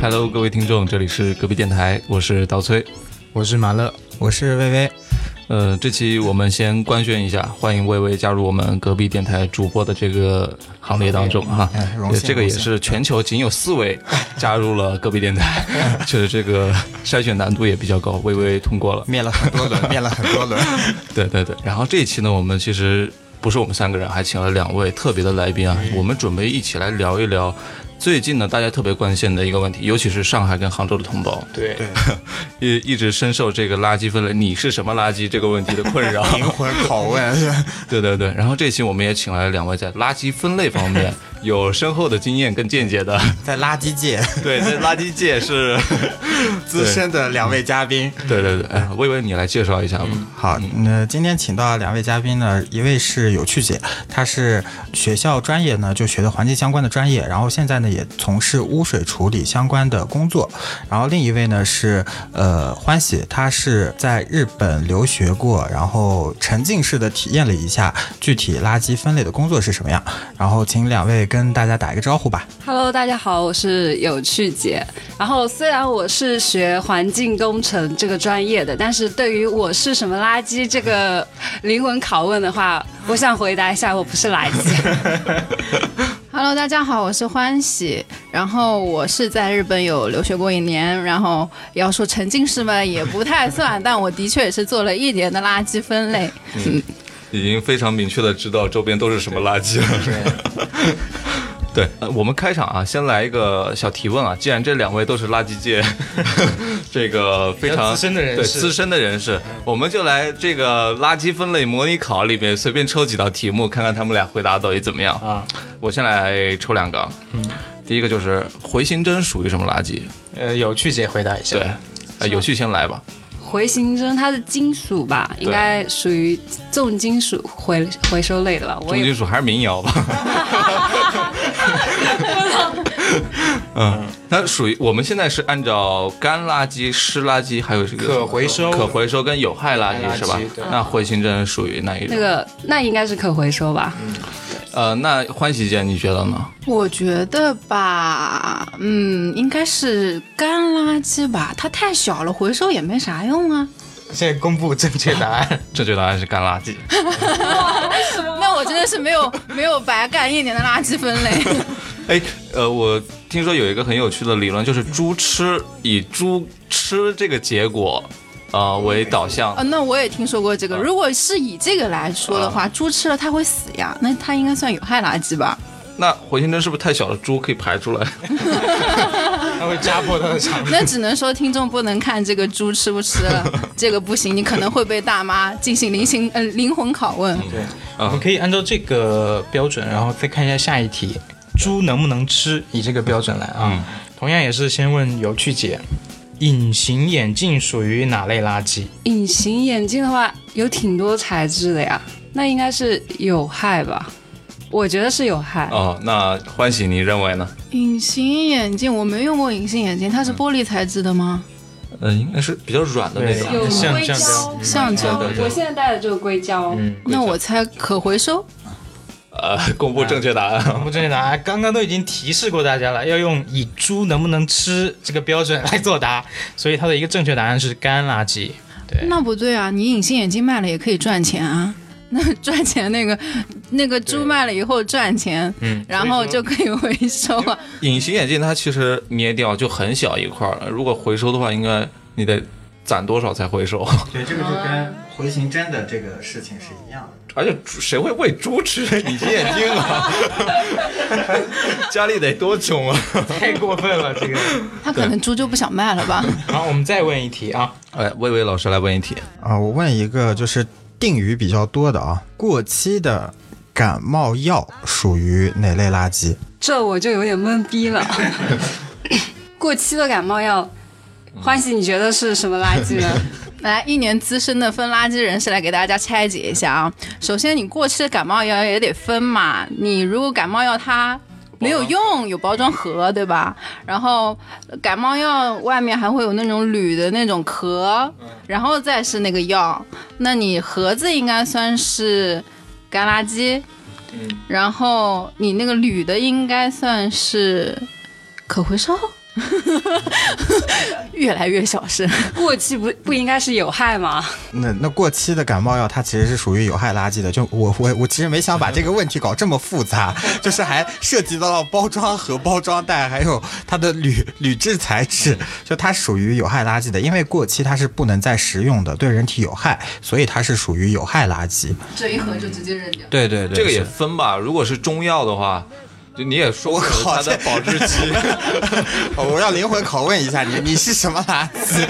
Hello，各位听众，这里是隔壁电台，我是刀崔，我是马乐，我是薇薇。呃，这期我们先官宣一下，欢迎薇薇加入我们隔壁电台主播的这个行列当中哈。这个也是全球仅有四位加入了隔壁电台，就是这个筛选难度也比较高，微微通过了，面了很多轮，面了很多轮。对对对，然后这一期呢，我们其实不是我们三个人，还请了两位特别的来宾啊，我们准备一起来聊一聊。最近呢，大家特别关心的一个问题，尤其是上海跟杭州的同胞，对对，一一直深受这个垃圾分类，你是什么垃圾这个问题的困扰，灵魂拷问，对对对。然后这期我们也请来了两位在垃圾分类方面。有深厚的经验跟见解的，在垃圾界，对，在垃圾界是 资深的两位嘉宾。对对对，哎，薇薇你来介绍一下吧。好，那今天请到两位嘉宾呢，一位是有趣姐，她是学校专业呢就学的环境相关的专业，然后现在呢也从事污水处理相关的工作。然后另一位呢是呃欢喜，他是在日本留学过，然后沉浸式的体验了一下具体垃圾分类的工作是什么样。然后请两位。跟大家打一个招呼吧。Hello，大家好，我是有趣姐。然后虽然我是学环境工程这个专业的，但是对于我是什么垃圾这个灵魂拷问的话，我想回答一下，我不是垃圾。Hello，大家好，我是欢喜。然后我是在日本有留学过一年，然后要说沉浸式嘛，也不太算，但我的确也是做了一年的垃圾分类。嗯。已经非常明确的知道周边都是什么垃圾了。对，我们开场啊，先来一个小提问啊。既然这两位都是垃圾界 这个非常资深的人士，对资深的人士，我们就来这个垃圾分类模拟考里面随便抽几道题目，看看他们俩回答到底怎么样啊。我先来抽两个，嗯，第一个就是回形针属于什么垃圾？呃，有趣姐回答一下。对，有趣先来吧。回形针它是金属吧，应该属于重金属回回收类的吧。重金属还是民谣吧。嗯，它属于我们现在是按照干垃圾、湿垃圾，还有这个可回收、可回收跟有害垃圾是吧？那回形针属于哪一种？那个那应该是可回收吧。呃，那欢喜姐你觉得呢？我觉得吧，嗯，应该是干垃圾吧，它太小了，回收也没啥用啊。现在公布正确答案，正确答案是干垃圾。那我真的是没有没有白干一年的垃圾分类。哎，呃，我听说有一个很有趣的理论，就是猪吃以猪吃这个结果。啊，为导向啊，那我也听说过这个。如果是以这个来说的话，猪吃了它会死呀，那它应该算有害垃圾吧？那火星针是不是太小了，猪可以排出来？它会扎破它的肠。那只能说听众不能看这个猪吃不吃了，这个不行，你可能会被大妈进行灵性呃灵魂拷问。对，我们可以按照这个标准，然后再看一下下一题，猪能不能吃？以这个标准来啊，同样也是先问有趣姐。隐形眼镜属于哪类垃圾？隐形眼镜的话，有挺多材质的呀，那应该是有害吧？我觉得是有害。哦，那欢喜，你认为呢？隐形眼镜我没用过隐形眼镜，它是玻璃材质的吗？嗯，应该是比较软的那种，有硅胶，橡胶。我现在戴的就是硅胶。嗯，那我猜可回收。呃，公布正确答案。公布正确答案，刚刚都已经提示过大家了，要用以猪能不能吃这个标准来作答，所以它的一个正确答案是干垃圾。对，那不对啊，你隐形眼镜卖了也可以赚钱啊，那赚钱那个那个猪卖了以后赚钱，嗯，然后就可以回收啊。隐形眼镜它其实捏掉就很小一块了，如果回收的话，应该你得攒多少才回收？对，这个就跟回形针的这个事情是一样的。而且谁会喂猪吃隐形眼镜啊？家里得多穷啊！太过分了，这个。他可能猪就不想卖了吧？好，我们再问一题啊！哎，魏巍老师来问一题啊！我问一个就是定语比较多的啊，过期的感冒药属于哪类垃圾？这我就有点懵逼了。过期的感冒药，欢喜，你觉得是什么垃圾呢？来，一年资深的分垃圾人士来给大家拆解一下啊。首先，你过期的感冒药也得分嘛。你如果感冒药它没有用，有包装盒，对吧？然后感冒药外面还会有那种铝的那种壳，然后再是那个药。那你盒子应该算是干垃圾，嗯，然后你那个铝的应该算是可回收。越来越小声，过期不不应该是有害吗？那那过期的感冒药它其实是属于有害垃圾的。就我我我其实没想把这个问题搞这么复杂，就是还涉及到了包装盒、包装袋，还有它的铝铝制材质，就它属于有害垃圾的。因为过期它是不能再食用的，对人体有害，所以它是属于有害垃圾。这一盒就直接扔掉。对对对，这个也分吧。如果是中药的话。就你也说过它 的保质期，我要灵魂拷问一下你，你是什么垃圾？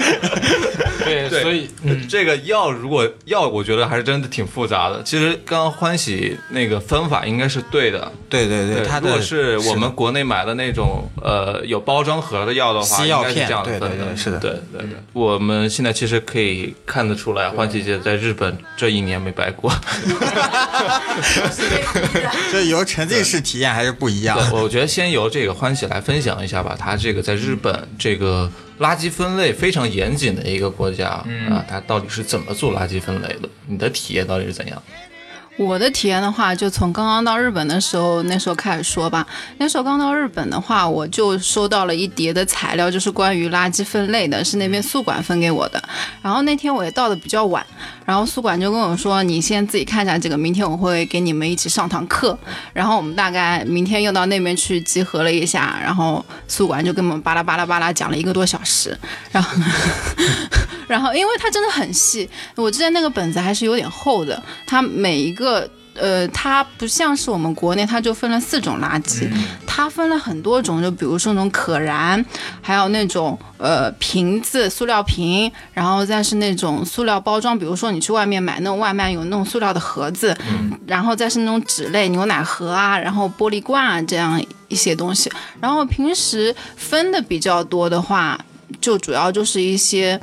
对，所以这个药如果药，我觉得还是真的挺复杂的。其实刚刚欢喜那个分法应该是对的。对对对，它如果是我们国内买的那种呃有包装盒的药的话，西药片这样分的，是的，对对对。我们现在其实可以看得出来，欢喜姐在日本这一年没白过。这由沉浸式体验还是不一样。我觉得先由这个欢喜来分享一下吧，他这个在日本这个垃圾分类非常严谨的一个国家啊，他到底是怎么做垃圾分类的？你的体验到底是怎样？我的体验的话，就从刚刚到日本的时候，那时候开始说吧。那时候刚到日本的话，我就收到了一叠的材料，就是关于垃圾分类的，是那边宿管分给我的。然后那天我也到的比较晚，然后宿管就跟我说：“你先自己看一下这个，明天我会给你们一起上堂课。”然后我们大概明天又到那边去集合了一下，然后宿管就跟我们巴拉巴拉巴拉讲了一个多小时。然后，然后因为它真的很细，我之前那个本子还是有点厚的，它每一个。个呃，它不像是我们国内，它就分了四种垃圾，它分了很多种，就比如说那种可燃，还有那种呃瓶子、塑料瓶，然后再是那种塑料包装，比如说你去外面买那种外卖有那种塑料的盒子，然后再是那种纸类，牛奶盒啊，然后玻璃罐啊这样一些东西。然后平时分的比较多的话，就主要就是一些。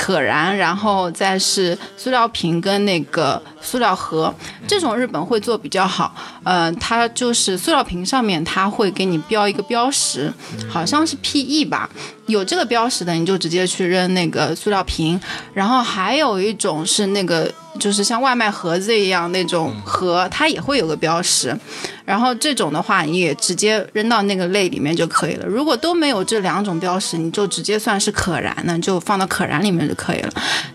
可燃，然后再是塑料瓶跟那个塑料盒，这种日本会做比较好。呃，它就是塑料瓶上面它会给你标一个标识，好像是 PE 吧。有这个标识的，你就直接去扔那个塑料瓶。然后还有一种是那个，就是像外卖盒子一样那种盒，它也会有个标识。然后这种的话，你也直接扔到那个类里面就可以了。如果都没有这两种标识，你就直接算是可燃的，就放到可燃里面就可以了。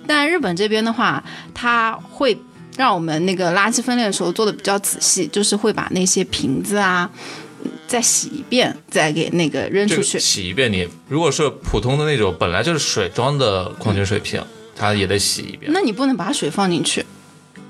但日本这边的话，它会让我们那个垃圾分类的时候做的比较仔细，就是会把那些瓶子啊。再洗一遍，再给那个扔出去。洗一遍，你如果是普通的那种，本来就是水装的矿泉水瓶，它也得洗一遍。那你不能把水放进去，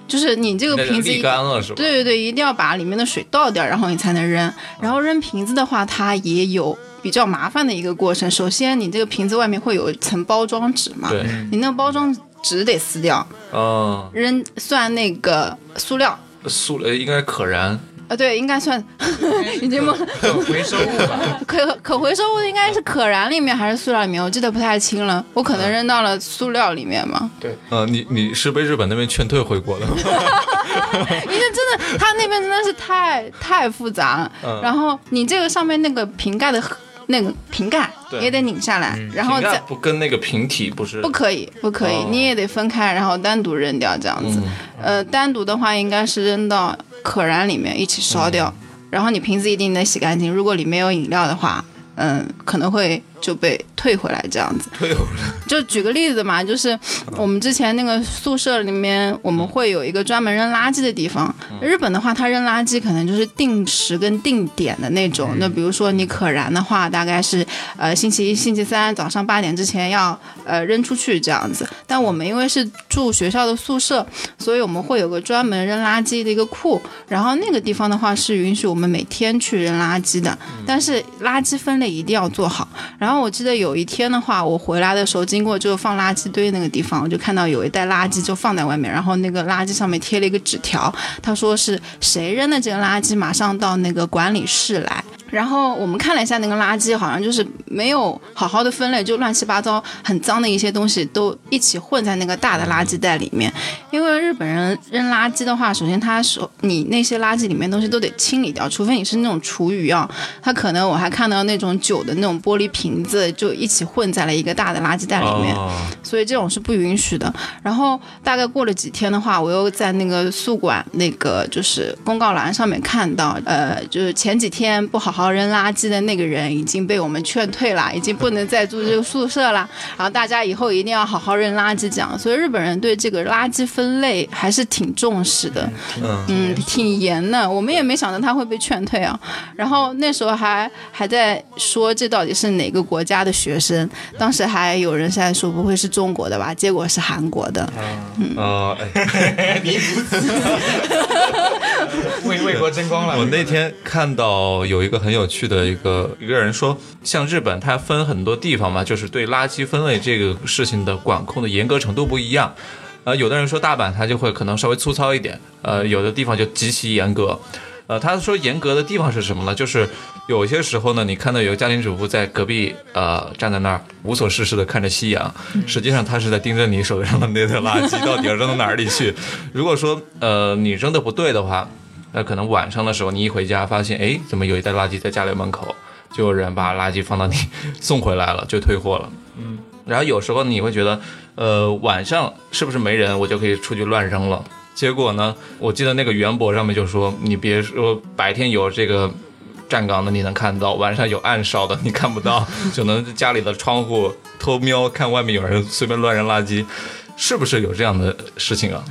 就是你这个瓶子沥干了是吧？对对对，一定要把里面的水倒掉，然后你才能扔。然后扔瓶子的话，它也有比较麻烦的一个过程。首先，你这个瓶子外面会有一层包装纸嘛？对。你那个包装纸得撕掉。哦。扔算那个塑料。塑料，应该可燃。啊，对，应该算 已经可回收物吧？可可回收物应该是可燃里面还是塑料里面？我记得不太清了，我可能扔到了塑料里面嘛。对，呃，你你是被日本那边劝退回国的？因为真的，他那边真的是太太复杂。然后你这个上面那个瓶盖的那个瓶盖也得拧下来，然后再不跟那个瓶体不是？不可以，不可以，你也得分开，然后单独扔掉这样子。呃，单独的话应该是扔到。可燃里面一起烧掉，然后你瓶子一定得洗干净。如果里面有饮料的话，嗯，可能会。就被退回来这样子，退回来。就举个例子嘛，就是我们之前那个宿舍里面，我们会有一个专门扔垃圾的地方。日本的话，它扔垃圾可能就是定时跟定点的那种。那比如说你可燃的话，大概是呃星期一、星期三早上八点之前要呃扔出去这样子。但我们因为是住学校的宿舍，所以我们会有个专门扔垃圾的一个库。然后那个地方的话是允许我们每天去扔垃圾的，但是垃圾分类一定要做好。然后。我记得有一天的话，我回来的时候经过就放垃圾堆那个地方，我就看到有一袋垃圾就放在外面，然后那个垃圾上面贴了一个纸条，他说是谁扔的这个垃圾，马上到那个管理室来。然后我们看了一下那个垃圾，好像就是没有好好的分类，就乱七八糟、很脏的一些东西都一起混在那个大的垃圾袋里面。因为日本人扔垃圾的话，首先他手你那些垃圾里面东西都得清理掉，除非你是那种厨余啊，他可能我还看到那种酒的那种玻璃瓶子就一起混在了一个大的垃圾袋里面，所以这种是不允许的。然后大概过了几天的话，我又在那个宿管那个就是公告栏上面看到，呃，就是前几天不好好。扔垃圾的那个人已经被我们劝退了，已经不能再住这个宿舍了。然后大家以后一定要好好扔垃圾，讲。所以日本人对这个垃圾分类还是挺重视的，嗯，挺严的。我们也没想到他会被劝退啊。然后那时候还还在说这到底是哪个国家的学生，当时还有人在说不会是中国的吧？结果是韩国的。嗯，呃，为为国争光了。我那天看到有一个很有趣的一个一个人说，像日本，它分很多地方嘛，就是对垃圾分类这个事情的管控的严格程度不一样。呃，有的人说大阪它就会可能稍微粗糙一点，呃，有的地方就极其严格。呃，他说严格的地方是什么呢？就是有些时候呢，你看到有个家庭主妇在隔壁，呃，站在那儿无所事事的看着夕阳，实际上他是在盯着你手上的那堆垃圾到底要扔到哪里去。如果说呃你扔的不对的话。那可能晚上的时候，你一回家发现，哎，怎么有一袋垃圾在家里门口？就有人把垃圾放到你 送回来了，就退货了。嗯，然后有时候你会觉得，呃，晚上是不是没人，我就可以出去乱扔了？结果呢，我记得那个袁博上面就说，你别说白天有这个站岗的你能看到，晚上有暗哨的你看不到，只能家里的窗户偷瞄看外面有人随便乱扔垃圾，是不是有这样的事情啊？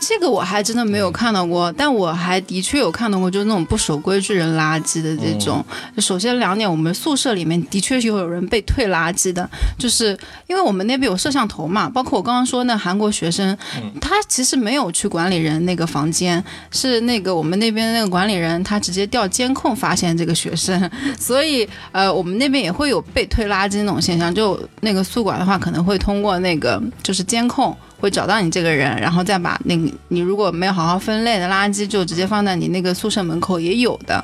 这个我还真的没有看到过，但我还的确有看到过，就是那种不守规矩扔垃圾的这种。首先两点，我们宿舍里面的确是有人被退垃圾的，就是因为我们那边有摄像头嘛。包括我刚刚说那韩国学生，他其实没有去管理人那个房间，是那个我们那边那个管理人他直接调监控发现这个学生，所以呃我们那边也会有被退垃圾那种现象。就那个宿管的话，可能会通过那个就是监控。会找到你这个人，然后再把那个你如果没有好好分类的垃圾，就直接放在你那个宿舍门口也有的。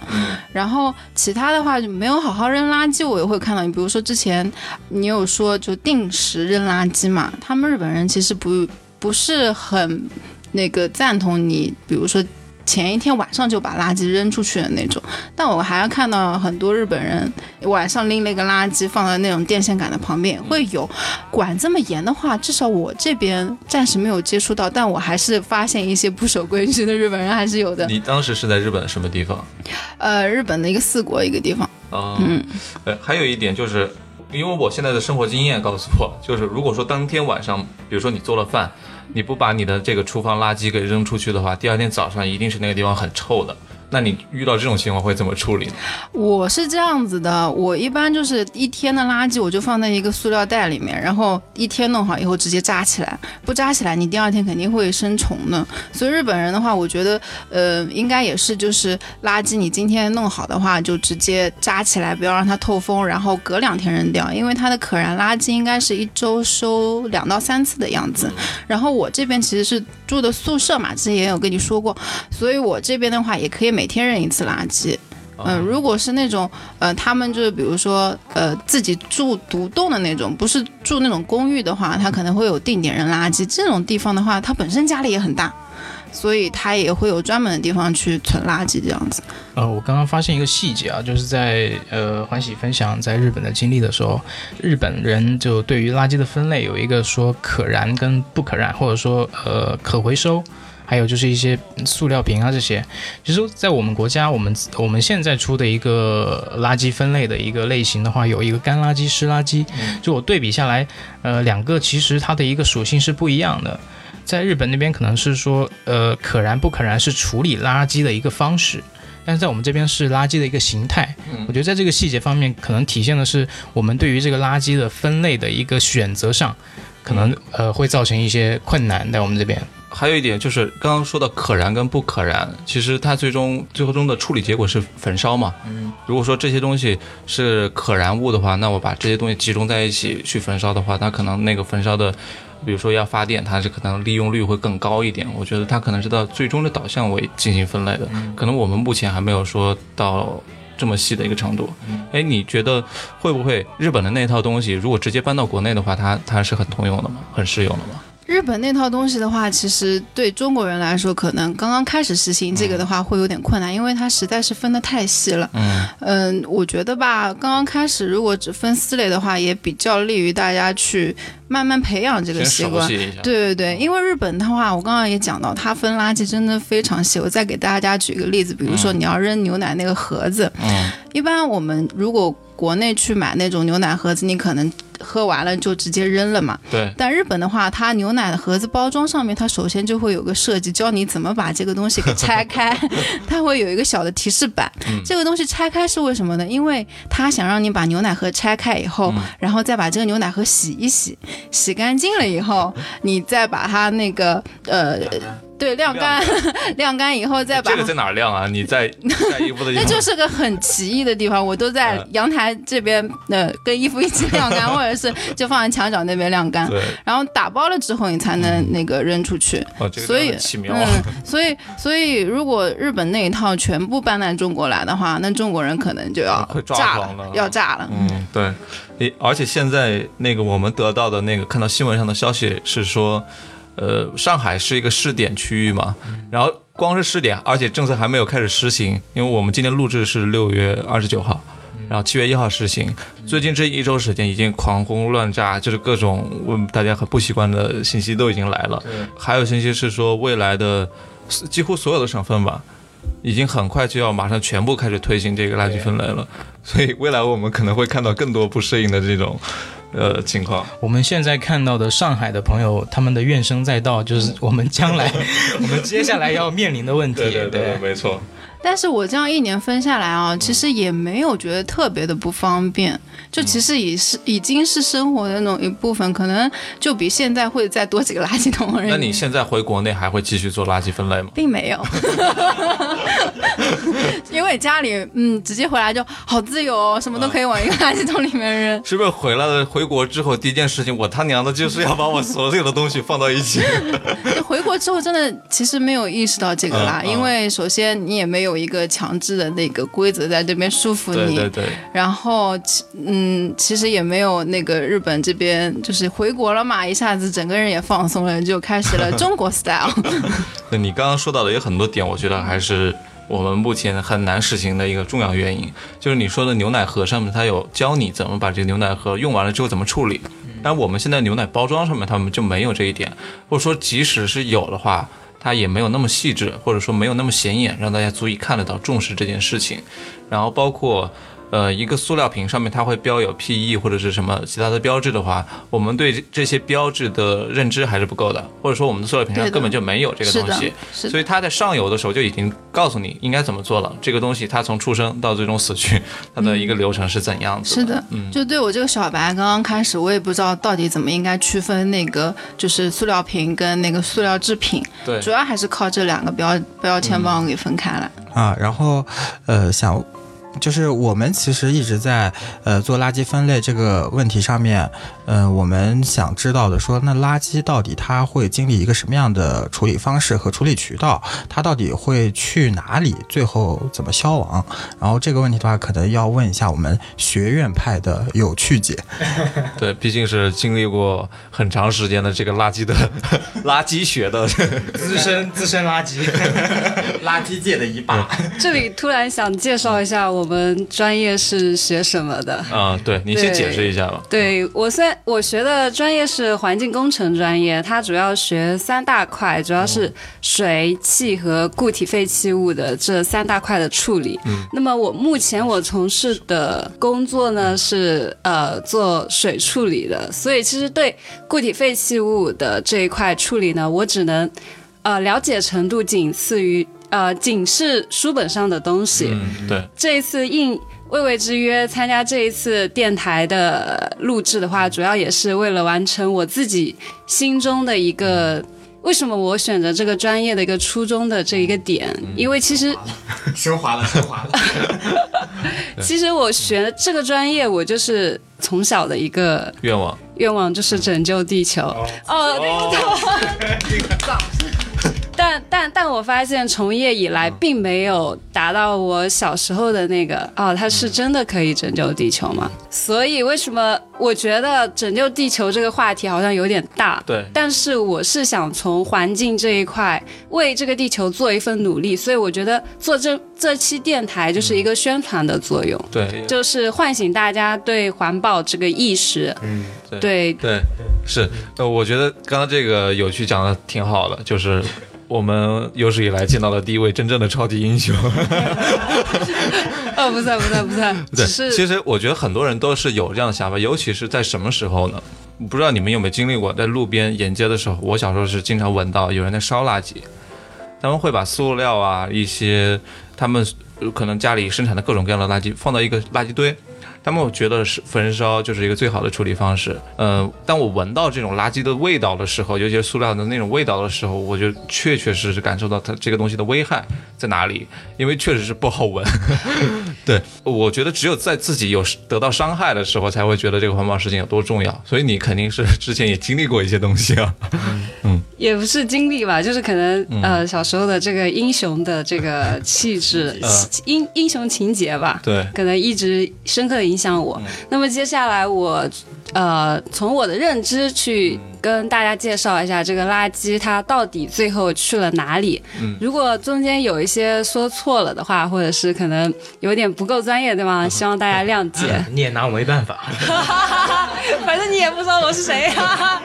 然后其他的话就没有好好扔垃圾，我也会看到你。比如说之前你有说就定时扔垃圾嘛，他们日本人其实不不是很那个赞同你，比如说。前一天晚上就把垃圾扔出去的那种，但我还要看到很多日本人晚上拎了一个垃圾放在那种电线杆的旁边，会有管这么严的话，至少我这边暂时没有接触到，但我还是发现一些不守规矩的日本人还是有的。你当时是在日本什么地方？呃，日本的一个四国一个地方。啊，嗯，呃，还有一点就是，因为我现在的生活经验告诉我，就是如果说当天晚上，比如说你做了饭。你不把你的这个厨房垃圾给扔出去的话，第二天早上一定是那个地方很臭的。那你遇到这种情况会怎么处理呢？我是这样子的，我一般就是一天的垃圾我就放在一个塑料袋里面，然后一天弄好以后直接扎起来，不扎起来你第二天肯定会生虫的。所以日本人的话，我觉得呃应该也是就是垃圾你今天弄好的话就直接扎起来，不要让它透风，然后隔两天扔掉，因为它的可燃垃圾应该是一周收两到三次的样子。然后我这边其实是住的宿舍嘛，之前也有跟你说过，所以我这边的话也可以。每天扔一次垃圾，嗯，如果是那种，呃，他们就是比如说，呃，自己住独栋的那种，不是住那种公寓的话，他可能会有定点扔垃圾。这种地方的话，他本身家里也很大，所以他也会有专门的地方去存垃圾这样子。呃，我刚刚发现一个细节啊，就是在呃欢喜分享在日本的经历的时候，日本人就对于垃圾的分类有一个说可燃跟不可燃，或者说呃可回收。还有就是一些塑料瓶啊，这些，其实，在我们国家，我们我们现在出的一个垃圾分类的一个类型的话，有一个干垃圾、湿垃圾。就我对比下来，呃，两个其实它的一个属性是不一样的。在日本那边可能是说，呃，可燃不可燃是处理垃圾的一个方式，但是在我们这边是垃圾的一个形态。我觉得在这个细节方面，可能体现的是我们对于这个垃圾的分类的一个选择上，可能呃会造成一些困难在我们这边。还有一点就是刚刚说的可燃跟不可燃，其实它最终最后中的处理结果是焚烧嘛。嗯，如果说这些东西是可燃物的话，那我把这些东西集中在一起去焚烧的话，它可能那个焚烧的，比如说要发电，它是可能利用率会更高一点。我觉得它可能是到最终的导向为进行分类的，可能我们目前还没有说到这么细的一个程度。哎，你觉得会不会日本的那套东西，如果直接搬到国内的话，它它是很通用的吗？很适用的吗？日本那套东西的话，其实对中国人来说，可能刚刚开始实行这个的话会有点困难，因为它实在是分得太细了。嗯嗯，我觉得吧，刚刚开始如果只分四类的话，也比较利于大家去慢慢培养这个习惯。对对对，因为日本的话，我刚刚也讲到，它分垃圾真的非常细。我再给大家举一个例子，比如说你要扔牛奶那个盒子，嗯，一般我们如果国内去买那种牛奶盒子，你可能。喝完了就直接扔了嘛？对。但日本的话，它牛奶的盒子包装上面，它首先就会有个设计，教你怎么把这个东西给拆开。它会有一个小的提示板。这个东西拆开是为什么呢？因为它想让你把牛奶盒拆开以后，然后再把这个牛奶盒洗一洗，洗干净了以后，你再把它那个呃。对，晾干，晾干以后再把这个在哪儿晾啊？你在晒衣服的地方？那就是个很奇异的地方，我都在阳台这边，呃，跟衣服一起晾干，或者是就放在墙角那边晾干。对。然后打包了之后，你才能那个扔出去。哦，这个所以奇妙。嗯，所以所以如果日本那一套全部搬来中国来的话，那中国人可能就要炸了，要炸了。嗯，对。诶，而且现在那个我们得到的那个看到新闻上的消息是说。呃，上海是一个试点区域嘛，然后光是试点，而且政策还没有开始实行，因为我们今天录制是六月二十九号，然后七月一号实行，最近这一周时间已经狂轰乱炸，就是各种问大家很不习惯的信息都已经来了，还有信息是说未来的几乎所有的省份吧，已经很快就要马上全部开始推行这个垃圾分类了，所以未来我们可能会看到更多不适应的这种。呃，情况，我们现在看到的上海的朋友，他们的怨声载道，就是我们将来，我们接下来要面临的问题。对对对，没错。但是我这样一年分下来啊，其实也没有觉得特别的不方便，就其实也是已经是生活的那种一部分，可能就比现在会再多几个垃圾桶而已。那你现在回国内还会继续做垃圾分类吗？并没有，因为家里嗯，直接回来就好自由哦，什么都可以往一个垃圾桶里面扔。是不是回来了回国之后第一件事情，我他娘的就是要把我所有的东西放到一起？回国之后真的其实没有意识到这个啦，因为首先你也没有。有一个强制的那个规则在这边束缚你，对对对。然后，嗯，其实也没有那个日本这边就是回国了嘛，一下子整个人也放松了，就开始了 中国 style。那你刚刚说到的有很多点，我觉得还是我们目前很难实行的一个重要原因，就是你说的牛奶盒上面它有教你怎么把这个牛奶盒用完了之后怎么处理，但我们现在牛奶包装上面他们就没有这一点，或者说即使是有的话。它也没有那么细致，或者说没有那么显眼，让大家足以看得到重视这件事情。然后包括。呃，一个塑料瓶上面它会标有 PE 或者是什么其他的标志的话，我们对这些标志的认知还是不够的，或者说我们的塑料瓶上根本就没有这个东西，所以它在上游的时候就已经告诉你应该怎么做了。这个东西它从出生到最终死去，它的一个流程是怎样子？是的，嗯，就对我这个小白刚刚开始，我也不知道到底怎么应该区分那个就是塑料瓶跟那个塑料制品，对，主要还是靠这两个标标签帮我给分开了啊。然后，呃，想。就是我们其实一直在呃做垃圾分类这个问题上面，嗯，我们想知道的说，那垃圾到底它会经历一个什么样的处理方式和处理渠道？它到底会去哪里？最后怎么消亡？然后这个问题的话，可能要问一下我们学院派的有趣姐。对，毕竟是经历过很长时间的这个垃圾的 垃圾学的资深资深垃圾 垃圾界的一霸。这里突然想介绍一下我。我们专业是学什么的？啊，对你先解释一下吧。对我虽然我学的专业是环境工程专业，它主要学三大块，主要是水、气和固体废弃物的这三大块的处理。嗯，那么我目前我从事的工作呢是呃做水处理的，所以其实对固体废弃物的这一块处理呢，我只能呃了解程度仅次于。呃，仅是书本上的东西。嗯，对。这一次应魏魏之约参加这一次电台的录制的话，主要也是为了完成我自己心中的一个为什么我选择这个专业的一个初衷的这一个点。因为其实升华了，升华了。其实我学这个专业，我就是从小的一个愿望，愿望就是拯救地球。哦，那 个但但但我发现从业以来，并没有达到我小时候的那个哦，它是真的可以拯救地球吗？所以为什么我觉得拯救地球这个话题好像有点大？对但是我是想从环境这一块为这个地球做一份努力，所以我觉得做这这期电台就是一个宣传的作用，对就是唤醒大家对环保这个意识。嗯，对对，对，是，呃，我觉得刚刚这个有趣讲的挺好的，就是我们有史以来见到的第一位真正的超级英雄。哦，不算不算不算，对，其实我觉得很多人都是有这样的想法，尤其是在什么时候呢？不知道你们有没有经历过，在路边沿街的时候，我小时候是经常闻到有人在烧垃圾，他们会把塑料啊一些他们呃可能家里生产的各种各样的垃圾放到一个垃圾堆。他们觉得是焚烧就是一个最好的处理方式。嗯、当我闻到这种垃圾的味道的时候，尤其是塑料的那种味道的时候，我就确确实实感受到它这个东西的危害在哪里，因为确实是不好闻。对，我觉得只有在自己有得到伤害的时候，才会觉得这个环保事情有多重要。所以你肯定是之前也经历过一些东西啊。也不是经历吧，就是可能、呃小时候的这个英雄的这个气质、英英雄情节吧，对，可能一直深刻的影响我。那么接下来我呃从我的认知去跟大家介绍一下这个垃圾它到底最后去了哪里。如果中间有一些说错了的话，或者是可能有点不够专业的地方，希望大家谅解。你也拿我没办法。反正你也不知道我是谁啊。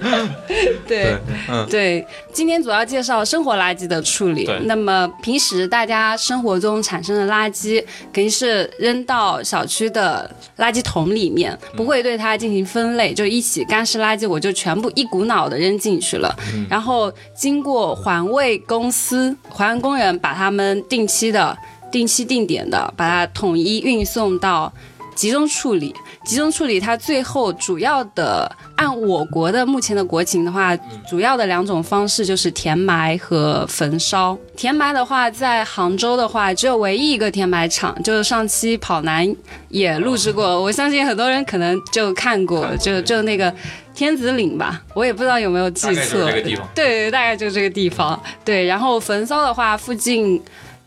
对嗯对，今天主要介绍生活垃圾的处理。那么平时大家生活中产生的垃圾，肯定是扔到小区的垃圾桶里面，不会对它进行分类，就一起干湿垃圾我就全部一股脑的扔进去了。然后经过环卫公司、环卫工人把它们定期的、定期定点的把它统一运送到集中处理。集中处理它最后主要的按我国的目前的国情的话，主要的两种方式就是填埋和焚烧。填埋的话，在杭州的话，只有唯一一个填埋场，就是上期跑男也录制过，我相信很多人可能就看过，就就那个天子岭吧，我也不知道有没有记错。这个地方对，大概就这个地方。对，然后焚烧的话，附近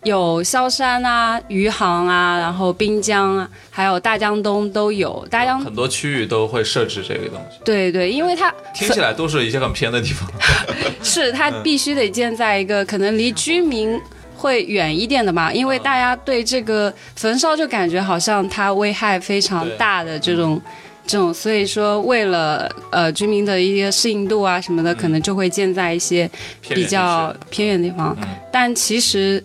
有萧山啊、余杭啊，然后滨江啊，还有大江东都有。大江很多区域都会设置这个东西，对对，因为它听起来都是一些很偏的地方。是它必须得建在一个可能离居民。会远一点的嘛，因为大家对这个焚烧就感觉好像它危害非常大的这种，这种，所以说为了呃居民的一些适应度啊什么的，可能就会建在一些比较偏远的地方。但其实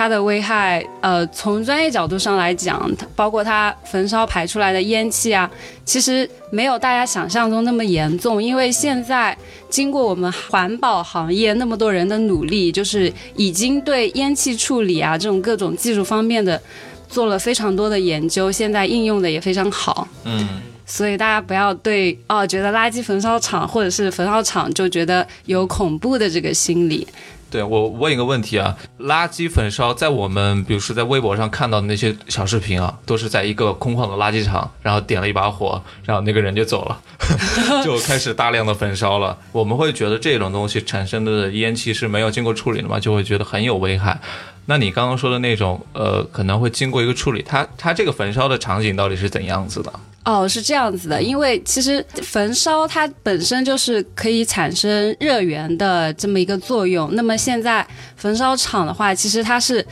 它的危害，呃，从专业角度上来讲，它包括它焚烧排出来的烟气啊，其实没有大家想象中那么严重。因为现在经过我们环保行业那么多人的努力，就是已经对烟气处理啊这种各种技术方面的做了非常多的研究，现在应用的也非常好。嗯，所以大家不要对哦觉得垃圾焚烧厂或者是焚烧厂就觉得有恐怖的这个心理。对我问一个问题啊，垃圾焚烧在我们比如说在微博上看到的那些小视频啊，都是在一个空旷的垃圾场，然后点了一把火，然后那个人就走了，就开始大量的焚烧了。我们会觉得这种东西产生的烟气是没有经过处理的嘛，就会觉得很有危害。那你刚刚说的那种，呃，可能会经过一个处理，它它这个焚烧的场景到底是怎样子的？哦，是这样子的，因为其实焚烧它本身就是可以产生热源的这么一个作用。那么现在焚烧厂的话，其实它是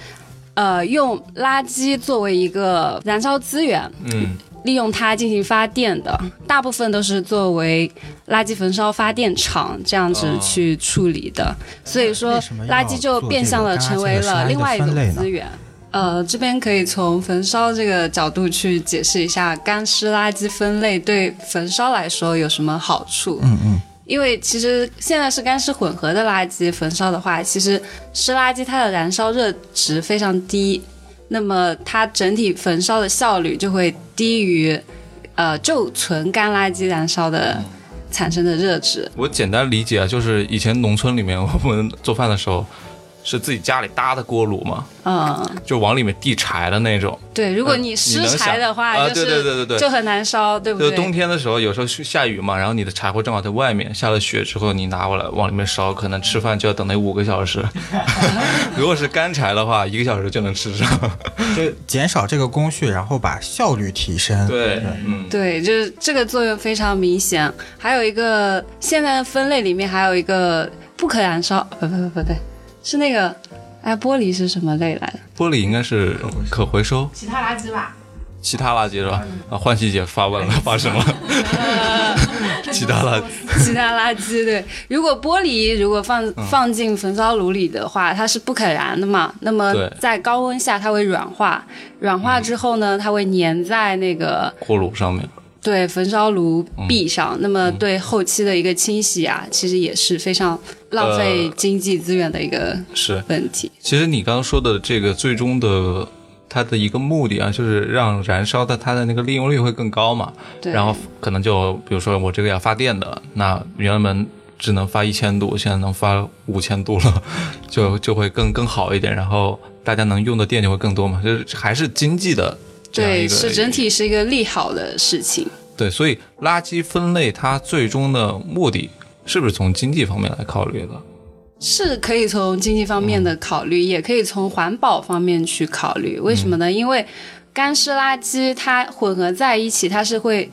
呃用垃圾作为一个燃烧资源，嗯，利用它进行发电的，大部分都是作为垃圾焚烧发电厂这样子哦去处理的。所以说垃圾就变相的成为了另外一种资源。呃，这边可以从焚烧这个角度去解释一下干湿垃圾分类对焚烧来说有什么好处。嗯嗯，因为其实现在是干湿混合的垃圾焚烧的话，其实湿垃圾它的燃烧热值非常低，那么它整体焚烧的效率就会低于呃就纯干垃圾燃烧的产生的热值。我简单理解啊，就是以前农村里面我们做饭的时候，是自己家里搭的锅炉嘛，嗯，就往里面递柴的那种。对，如果你湿柴的话，啊，就是对对对对对，就很难烧，对不对？就冬天的时候，有时候下雨嘛，然后你的柴火正好在外面，下了雪之后，你拿过来往里面烧，可能吃饭就要等那五个小时。如果是干柴的话，一个小时就能吃上，就减少这个工序，然后把效率提升。对，嗯，对，就是这个作用非常明显。还有一个现在的分类里面还有一个不可燃烧，不不不不对，是那个，哎，玻璃是什么类来的？玻璃应该是可回收，其他垃圾吧。其他垃圾是吧？啊，欢喜姐发问了，发生了。其他垃圾，其他垃圾对。如果玻璃如果放放进焚烧炉里的话，它是不可燃的嘛。那么在高温下它会软化，软化之后呢，它会粘在那个锅炉上面。对，焚烧炉壁上。那么对后期的一个清洗啊，其实也是非常浪费经济资源的一个是问题。其实你刚刚说的这个最终的。它的一个目的啊，就是让燃烧的它的那个利用率会更高嘛。对。然后可能就比如说我这个要发电的，那原本只能发一千度，现在能发五千度了，就就会更更好一点。然后大家能用的电就会更多嘛，就是还是经济的。对，是整体是一个利好的事情。对，所以垃圾分类它最终的目的是不是从经济方面来考虑的？是可以从经济方面的考虑，也可以从环保方面去考虑。为什么呢？因为干湿垃圾它混合在一起，它是会，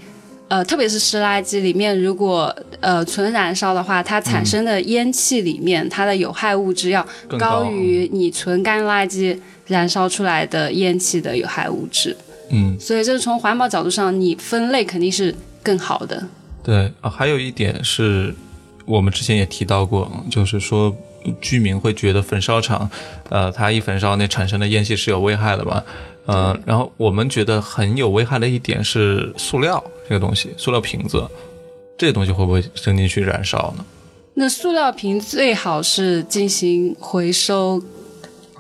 呃，特别是湿垃圾里面，如果呃纯燃烧的话，它产生的烟气里面它的有害物质要高于你纯干垃圾燃烧出来的烟气的有害物质。嗯，所以这是从环保角度上，你分类肯定是更好的。对啊，还有一点是。我们之前也提到过，就是说居民会觉得焚烧厂，呃，它一焚烧那产生的烟气是有危害的嘛，呃，然后我们觉得很有危害的一点是塑料这个东西，塑料瓶子，这个东西会不会扔进去燃烧呢？那塑料瓶最好是进行回收。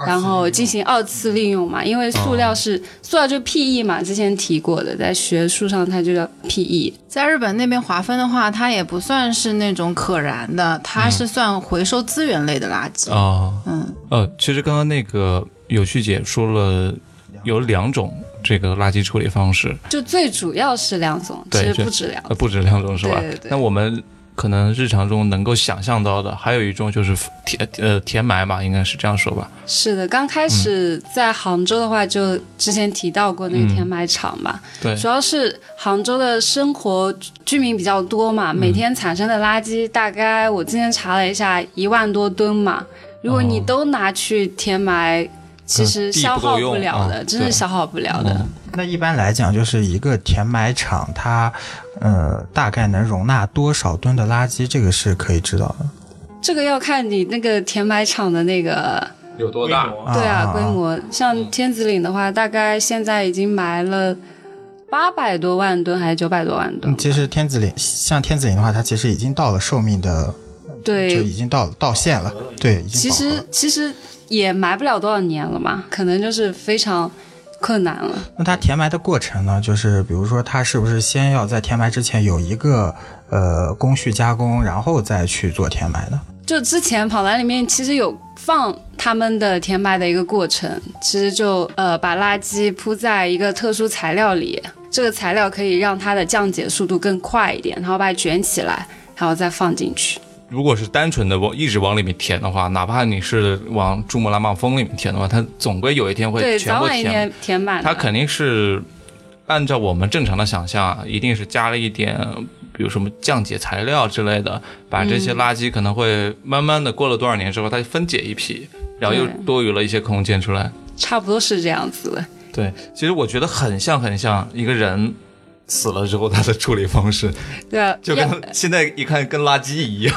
然后进行二次利用嘛，因为塑料是塑料就 PE 嘛，之前提过的，在学术上它就叫 PE。在日本那边划分的话，它也不算是那种可燃的，它是算回收资源类的垃圾。啊，嗯，呃，其实刚刚那个有趣姐说了有两种这个垃圾处理方式，就最主要是两种，其实不止两种，不止两种是吧？对对对。那我们。可能日常中能够想象到的，还有一种就是填呃填埋嘛，应该是这样说吧。是的，刚开始在杭州的话，就之前提到过那个填埋场嘛。对，主要是杭州的生活居民比较多嘛，每天产生的垃圾大概我今天查了一下，一万多吨嘛。如果你都拿去填埋，其实消耗不了的，真是消耗不了的。那一般来讲，就是一个填埋场，它，呃，大概能容纳多少吨的垃圾？这个是可以知道的。这个要看你那个填埋场的那个有多大。对啊，规模。像天子岭的话，大概现在已经埋了八百多万吨，还是九百多万吨？其实天子岭，像天子岭的话，它其实已经到了寿命的，对，就已经到到线了。对，其实其实也埋不了多少年了嘛，可能就是非常。困难了。那它填埋的过程呢？就是比如说，它是不是先要在填埋之前有一个呃工序加工，然后再去做填埋呢？就之前跑男里面其实有放他们的填埋的一个过程，其实就呃把垃圾铺在一个特殊材料里，这个材料可以让它的降解速度更快一点，然后把它卷起来，然后再放进去。如果是单纯的往一直往里面填的话，哪怕你是往珠穆朗玛峰里面填的话，它总归有一天会全部填填满。它肯定是按照我们正常的想象，一定是加了一点，比如什么降解材料之类的，把这些垃圾可能会慢慢的过了多少年之后，它分解一批，然后又多余了一些空间出来。差不多是这样子的。对，其实我觉得很像很像一个人。死了之后，他的处理方式，对啊，就跟现在一看跟垃圾一样，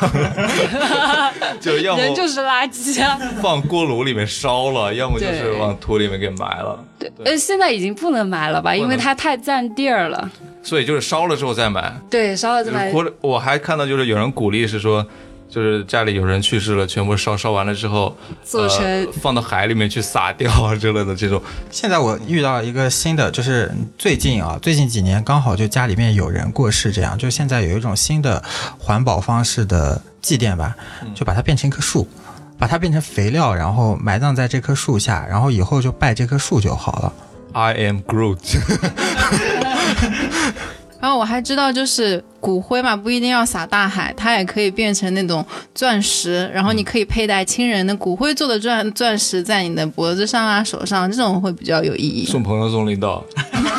就要么人就是垃圾啊，放锅炉里面烧了，要么就是往土里面给埋了。对，呃，现在已经不能埋了吧，因为它太占地儿了。所以就是烧了之后再埋。对，烧了再埋。我我还看到就是有人鼓励是说。就是家里有人去世了，全部烧烧完了之后，做成放到海里面去撒掉啊之类的这种。现在我遇到一个新的，就是最近啊，最近几年刚好就家里面有人过世，这样就现在有一种新的环保方式的祭奠吧，就把它变成一棵树。把它变成肥料，然后埋葬在这棵树下，然后以后就拜这棵树就好了。I am Groot。然后我还知道，就是骨灰嘛，不一定要撒大海，它也可以变成那种钻石，然后你可以佩戴亲人的骨灰做的钻钻石在你的脖子上啊、手上，这种会比较有意义。送朋友送领导，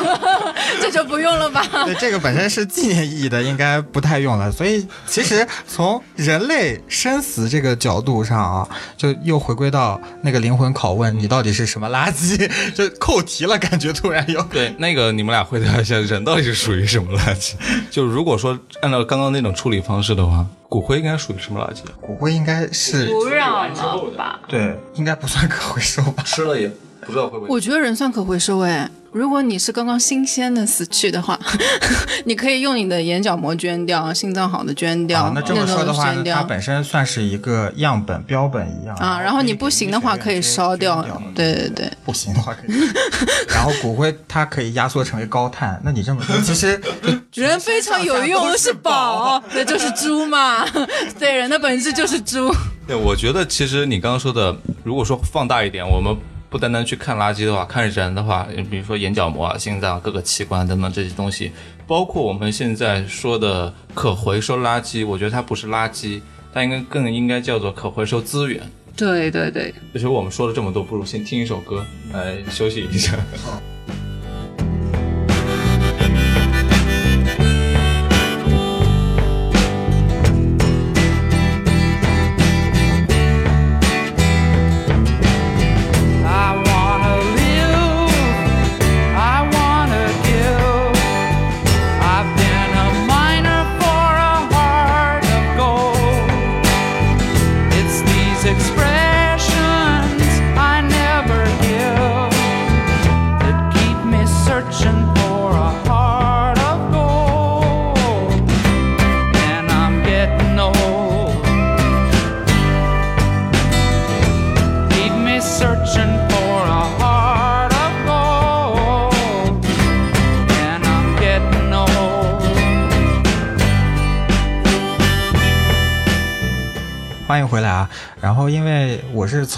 这就不用了吧？对，这个本身是纪念意义的，应该不太用了。所以其实从人类生死这个角度上啊，就又回归到那个灵魂拷问：你到底是什么垃圾？就扣题了，感觉突然又。对，那个你们俩回答一下，人到底是属于什么垃圾？就如果说按照刚刚那种处理方式的话，骨灰应该属于什么垃圾？骨灰应该是土壤了吧？对，应该不算可回收吧？吃了也不知道会不会。我觉得人算可回收哎。如果你是刚刚新鲜的死去的话，你可以用你的眼角膜捐掉，心脏好的捐掉，啊，那这么说的话，它本身算是一个样本标本一样啊。然后你不行的话可以烧掉，对对对。不行的话可以。然后骨灰它可以压缩成为高碳。那你这么说，其实人非常有用的是宝，那就是猪嘛。对，人的本质就是猪。对，我觉得其实你刚刚说的，如果说放大一点，我们。不单单去看垃圾的话，看人的话，比如说眼角膜啊、心脏、各个器官等等这些东西，包括我们现在说的可回收垃圾，我觉得它不是垃圾，它应该更应该叫做可回收资源。对对对。其实我们说了这么多，不如先听一首歌来休息一下。